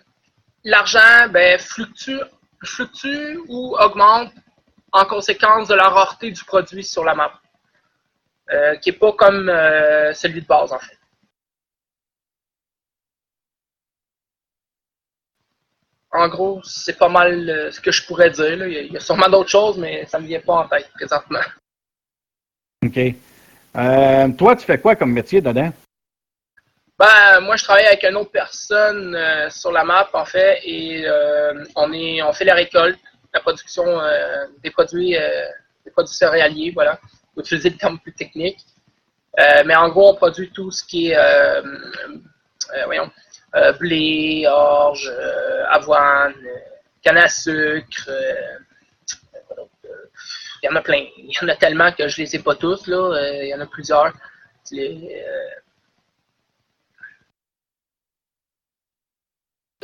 l'argent ben, fluctue, fluctue ou augmente en conséquence de la rareté du produit sur la map, qui n'est pas comme celui de base en fait. En gros, c'est pas mal ce que je pourrais dire. Il y a sûrement d'autres choses, mais ça ne me vient pas en tête présentement. OK. Euh, toi, tu fais quoi comme métier dedans? Ben, moi, je travaille avec une autre personne euh, sur la map, en fait, et euh, on, est, on fait la récolte, la production des produits des produits céréaliers, voilà. Pour utiliser le terme plus technique. mais en gros, on produit tout ce qui est, voyons, blé, orge, avoine, canne à sucre, il y en a plein. Il y en a tellement que je les ai pas tous, là. Euh, il y en a plusieurs. Euh,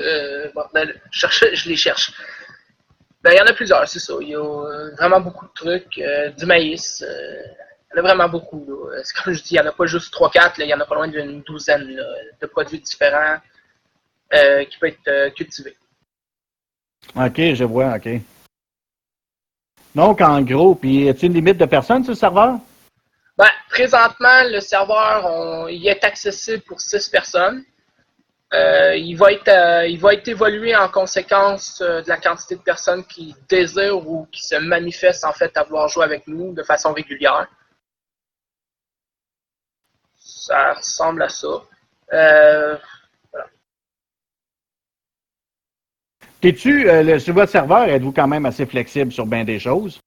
euh, je, les cherche. Ben, il y en a plusieurs, c'est ça. Il y a vraiment beaucoup de trucs. du maïs. il y en a vraiment beaucoup. C'est comme je dis, il n'y en a pas juste 3-4. Il y en a pas loin d'une douzaine de produits différents qui peuvent être cultivés. OK, je vois, OK. Donc, en gros, puis y a une limite de personnes sur le serveur? Ben, présentement, le serveur, il est accessible pour 6 personnes. Euh, il, va être, euh, il va être évolué en conséquence euh, de la quantité de personnes qui désirent ou qui se manifestent en fait à vouloir jouer avec nous de façon régulière. Ça ressemble à ça. T'es-tu, euh, sur votre serveur, êtes-vous quand même assez flexible sur bien des choses?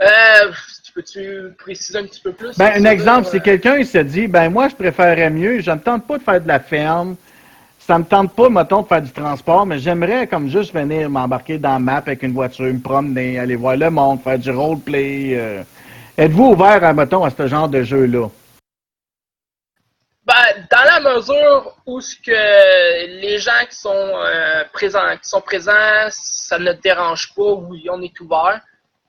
Euh, peux-tu préciser un petit peu plus? Ben, un exemple, si quelqu'un il se dit, ben moi, je préférerais mieux, je ne tente pas de faire de la ferme, ça me tente pas, mettons, de faire du transport, mais j'aimerais comme juste venir m'embarquer dans map avec une voiture, me promener, aller voir le monde, faire du roleplay. Euh. Êtes-vous ouvert, à, mettons, à ce genre de jeu-là? Ben, dans la mesure où ce que les gens qui sont euh, présents, qui sont présents, ça ne dérange pas, oui, on est ouvert.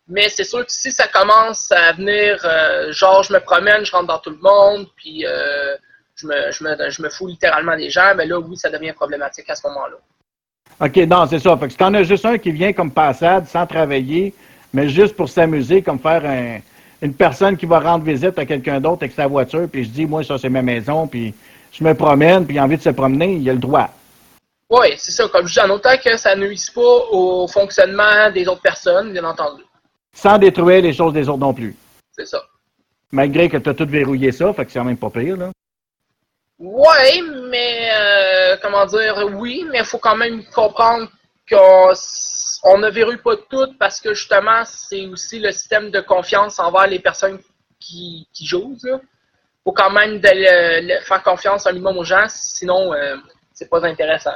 Mais c'est sûr que si ça commence à venir, euh, genre je me promène, je rentre dans tout le monde, puis euh, je, me, je, me, je me fous littéralement des gens, mais ben là, oui, ça devient problématique à ce moment-là. OK, non, c'est ça. Fait que si t'en as juste un qui vient comme passade, sans travailler, mais juste pour s'amuser, comme faire un, une personne qui va rendre visite à quelqu'un d'autre avec sa voiture, puis je dis, moi, ça, c'est ma maison, puis je me promène, puis il a envie de se promener, il a le droit. Oui, c'est ça. Comme je dis, en autant que ça ne nuise pas au fonctionnement des autres personnes, bien entendu. Sans détruire les choses des autres non plus. C'est ça. Malgré que tu as tout verrouillé ça, fait que c'est quand même pas pire, là. Oui, mais euh, comment dire, oui, mais il faut quand même comprendre qu'on on ne verrouille pas tout parce que justement, c'est aussi le système de confiance envers les personnes qui, jouent. Il faut quand même faire confiance un minimum aux gens, sinon euh, c'est pas intéressant.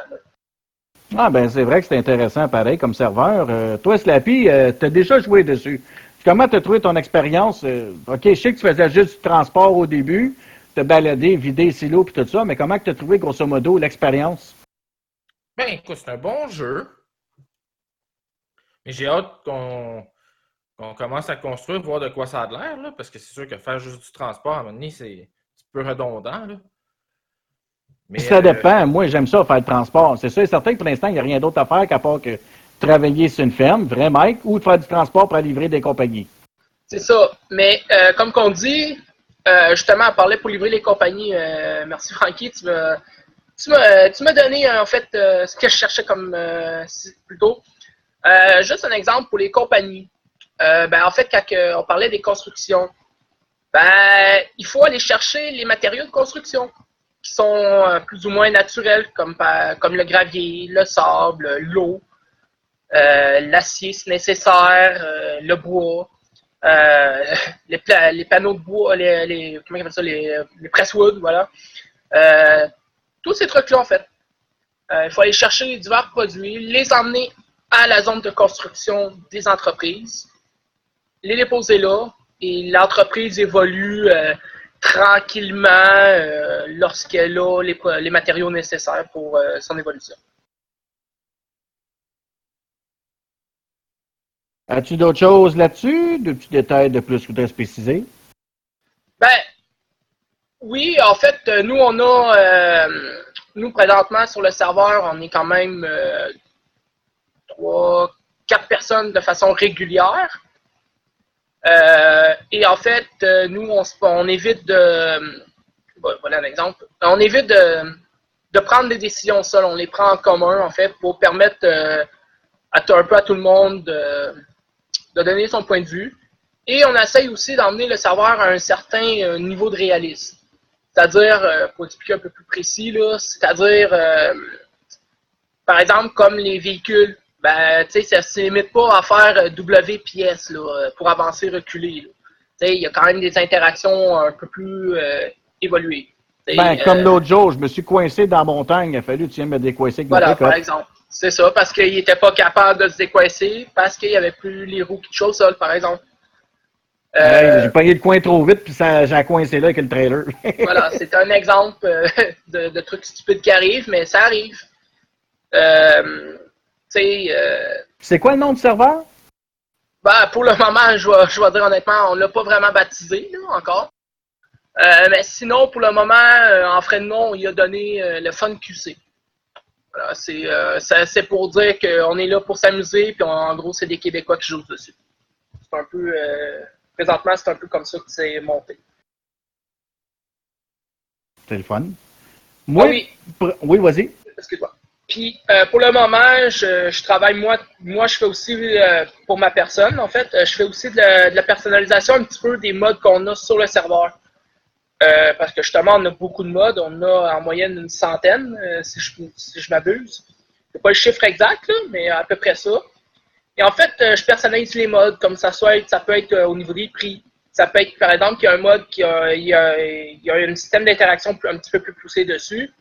Ah ben c'est vrai que c'est intéressant pareil comme serveur. Euh, toi, Slappy, euh, tu as déjà joué dessus. Comment tu as trouvé ton expérience? OK, je sais que tu faisais juste du transport au début, te balader, vider silos et tout ça, mais comment tu as trouvé grosso modo l'expérience? Ben écoute, c'est un bon jeu. Mais j'ai hâte qu'on commence à construire, voir de quoi ça a l'air, parce que c'est sûr que faire juste du transport, à un moment donné, c'est un peu redondant. Là. Mais, ça euh, dépend. Moi, j'aime ça, faire le transport. C'est sûr et certain que pour l'instant, il n'y a rien d'autre à faire qu'à part que travailler sur une ferme, vrai, Mike, ou de faire du transport pour livrer des compagnies. C'est ça. Mais euh, comme qu'on dit, euh, justement, à parler pour livrer les compagnies, merci Frankie, tu m'as tu m'as donné en fait ce que je cherchais comme plutôt. Euh, juste un exemple pour les compagnies. Euh, ben, en fait, quand on parlait des constructions, ben, il faut aller chercher les matériaux de construction qui sont euh, plus ou moins naturels, comme, le gravier, le sable, l'eau, l'acier si nécessaire, le bois, (laughs) les, panneaux de bois, les, les comment ça, les, les voilà. tous ces trucs-là, en fait. il faut aller chercher les divers produits, les emmener à la zone de construction des entreprises, les déposer là, et l'entreprise évolue euh, tranquillement euh, lorsqu'elle a les, matériaux nécessaires pour euh, son évolution. As-tu d'autres choses là-dessus? De petits détails de plus que tu voudrais préciser? Ben, oui, en fait, nous, on a, nous, présentement, sur le serveur, on est quand même trois, quatre personnes de façon régulière. Euh, et en fait, euh, nous, on, évite de. Voilà un exemple. On évite de, de prendre des décisions seules. On les prend en commun, en fait, pour permettre euh, à, un peu à tout le monde de, de donner son point de vue. Et on essaye aussi d'emmener le serveur à un certain niveau de réalisme. C'est-à-dire, pour expliquer un peu plus précis, c'est-à-dire, par exemple, comme les véhicules, ben, tu sais, ça ne se limite pas à faire euh, W S, là, euh, pour avancer, reculer. Tu sais, il y a quand même des interactions un peu plus euh, évoluées. Ben, comme l'autre jour, je me suis coincé dans la montagne. Il a fallu que tu me décoincer avec Voilà, par exemple. C'est ça, parce qu'il n'était pas capable de se décoincer, parce qu'il n'y avait plus les roues qui touchaient au sol, par exemple. Euh, Hey, J'ai pogné le coin trop vite, puis j'ai coincé là avec le trailer. (laughs) voilà, c'est un exemple euh, de, de trucs stupides qui arrivent, mais ça arrive. Euh, sais, euh, C'est quoi le nom du serveur? ben, pour le (laughs) moment, je vais, je vais dire honnêtement, on ne l'a pas vraiment baptisé là, encore. Euh, mais sinon, pour le moment, euh, en frais de nom, il a donné euh, le Fun QC. Voilà, c'est pour dire qu'on est là pour s'amuser, puis on- en gros, c'est des Québécois qui jouent dessus. C'est un peu. présentement, c'est un peu comme ça que c'est monté. C'est le fun. Moi, Ah oui, oui, vas-y. excuse-moi. Puis euh, pour le moment, je, travaille moi, moi je fais aussi euh, pour ma personne en fait, euh, je fais aussi de la, personnalisation un petit peu des modes qu'on a sur le serveur. Parce que justement, on a beaucoup de modes, on a en moyenne une centaine, si je, si je m'abuse. C'est pas le chiffre exact, mais à peu près ça. Et en fait, je personnalise les modes, comme ça soit, ça peut être au niveau des prix. Ça peut être, par exemple, qu'il y a un mode qui a, a, un système d'interaction un petit peu plus poussé dessus.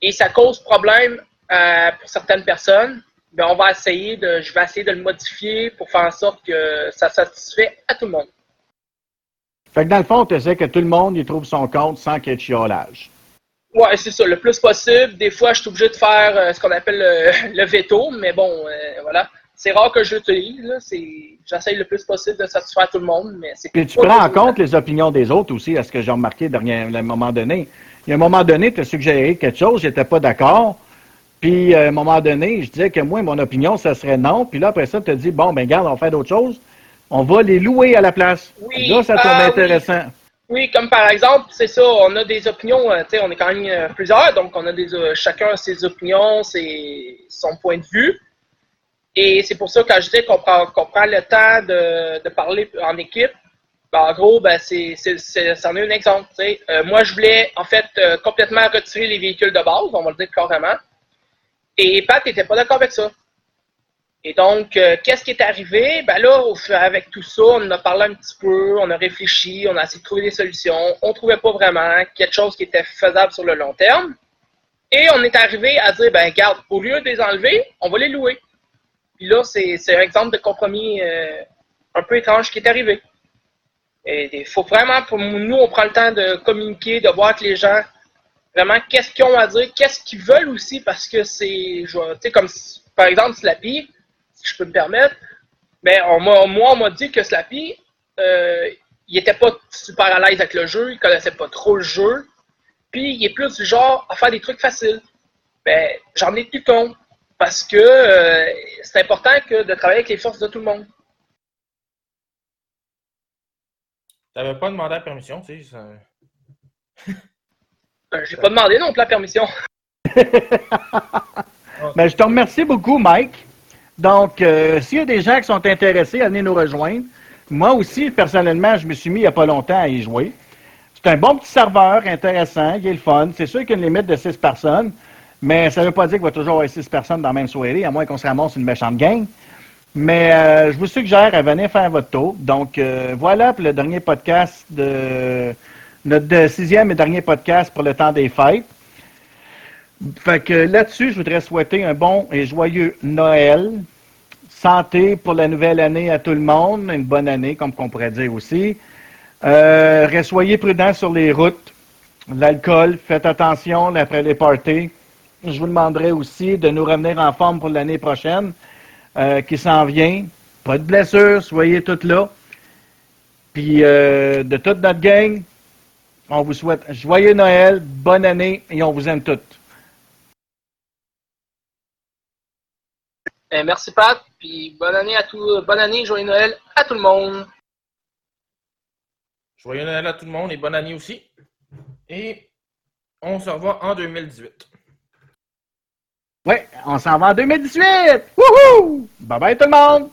Et ça cause problème euh, pour certaines personnes. Ben, on va essayer de, je vais essayer de le modifier pour faire en sorte que ça satisfait à tout le monde. Fait que dans le fond, tu essaies que tout le monde y trouve son compte sans qu'il y ait de chiolage. Ouais, c'est ça, le plus possible. Des fois, je suis obligé de faire euh, ce qu'on appelle le, le veto, mais bon, euh, voilà. C'est rare que je. C'est- J'essaye le plus possible de satisfaire tout le monde, mais c'est Puis tu prends en compte les opinions des autres aussi, à ce que j'ai remarqué dernier, à un moment donné. Il y a un moment donné, tu as suggéré quelque chose, j'étais pas d'accord. Puis à un moment donné, je disais que moi, mon opinion, ça serait non. Puis là, après ça, tu as dit, bon, ben garde, on va faire d'autres choses. On va les louer à la place. Oui, là, ça tombe oui. intéressant. Oui, comme par exemple, c'est ça, on a des opinions, euh, tu sais, on est quand même euh, plusieurs, donc on a des, euh, chacun ses opinions, ses, son point de vue. Et c'est pour ça que quand je dis qu'on prend, qu'on prend le temps de, de parler en équipe, ben, en gros, ben, c'est, c'en est un exemple. Euh, moi, je voulais en fait euh, complètement retirer les véhicules de base, on va le dire carrément. Et Pat n'était pas d'accord avec ça. Et donc, euh, qu'est-ce qui est arrivé? Ben là, avec tout ça, on en a parlé un petit peu, on a réfléchi, on a essayé de trouver des solutions. On ne trouvait pas vraiment quelque chose qui était faisable sur le long terme. Et on est arrivé à dire, ben regarde, au lieu de les enlever, on va les louer. Puis là, c'est un exemple de compromis euh, un peu étrange qui est arrivé. Et il faut vraiment, pour nous, on prend le temps de communiquer, de voir avec les gens vraiment qu'est-ce qu'ils ont à dire, qu'est-ce qu'ils veulent aussi, parce que c'est, tu sais, comme par exemple Slappy, si je peux me permettre, mais on m'a- moi, on m'a dit que Slappy, euh, il était pas super à l'aise avec le jeu, il connaissait pas trop le jeu, puis il est plus du genre à faire des trucs faciles. Ben, j'en ai tenu compte, parce que euh, c'est important que de travailler avec les forces de tout le monde. T'avais pas demandé la permission, tu sais. (laughs) Euh, J'ai pas demandé non plus la permission. (laughs) Ben, je te remercie beaucoup, Mike. Donc, euh, s'il y a des gens qui sont intéressés à venir nous rejoindre, moi aussi, personnellement, je me suis mis il n'y a pas longtemps à y jouer. C'est un bon petit serveur, intéressant, il est le fun. C'est sûr qu'il y a une limite de 6 personnes, mais ça ne veut pas dire qu'il va toujours avoir 6 personnes dans la même soirée, à moins qu'on se ramasse une méchante gang. Mais euh, je vous suggère à venir faire votre tour. Donc, voilà pour le dernier podcast de notre de- sixième et dernier podcast pour le temps des fêtes. Fait que là-dessus, je voudrais souhaiter un bon et joyeux Noël. Santé pour la nouvelle année à tout le monde. Une bonne année, comme on pourrait dire aussi. Euh, soyez prudents sur les routes. L'alcool, faites attention après les parties. Je vous demanderai aussi de nous revenir en forme pour l'année prochaine euh, qui s'en vient. pas de blessures, soyez toutes là. Puis euh, de toute notre gang, on vous souhaite joyeux Noël, bonne année et on vous aime toutes. Eh, merci Pat, puis bonne année à tout, bonne année, joyeux Noël à tout le monde. Joyeux Noël à tout le monde et bonne année aussi. Et on se revoit en 2018. Ouais, on s'en va en 2018! Wouhou! Bye bye tout le monde!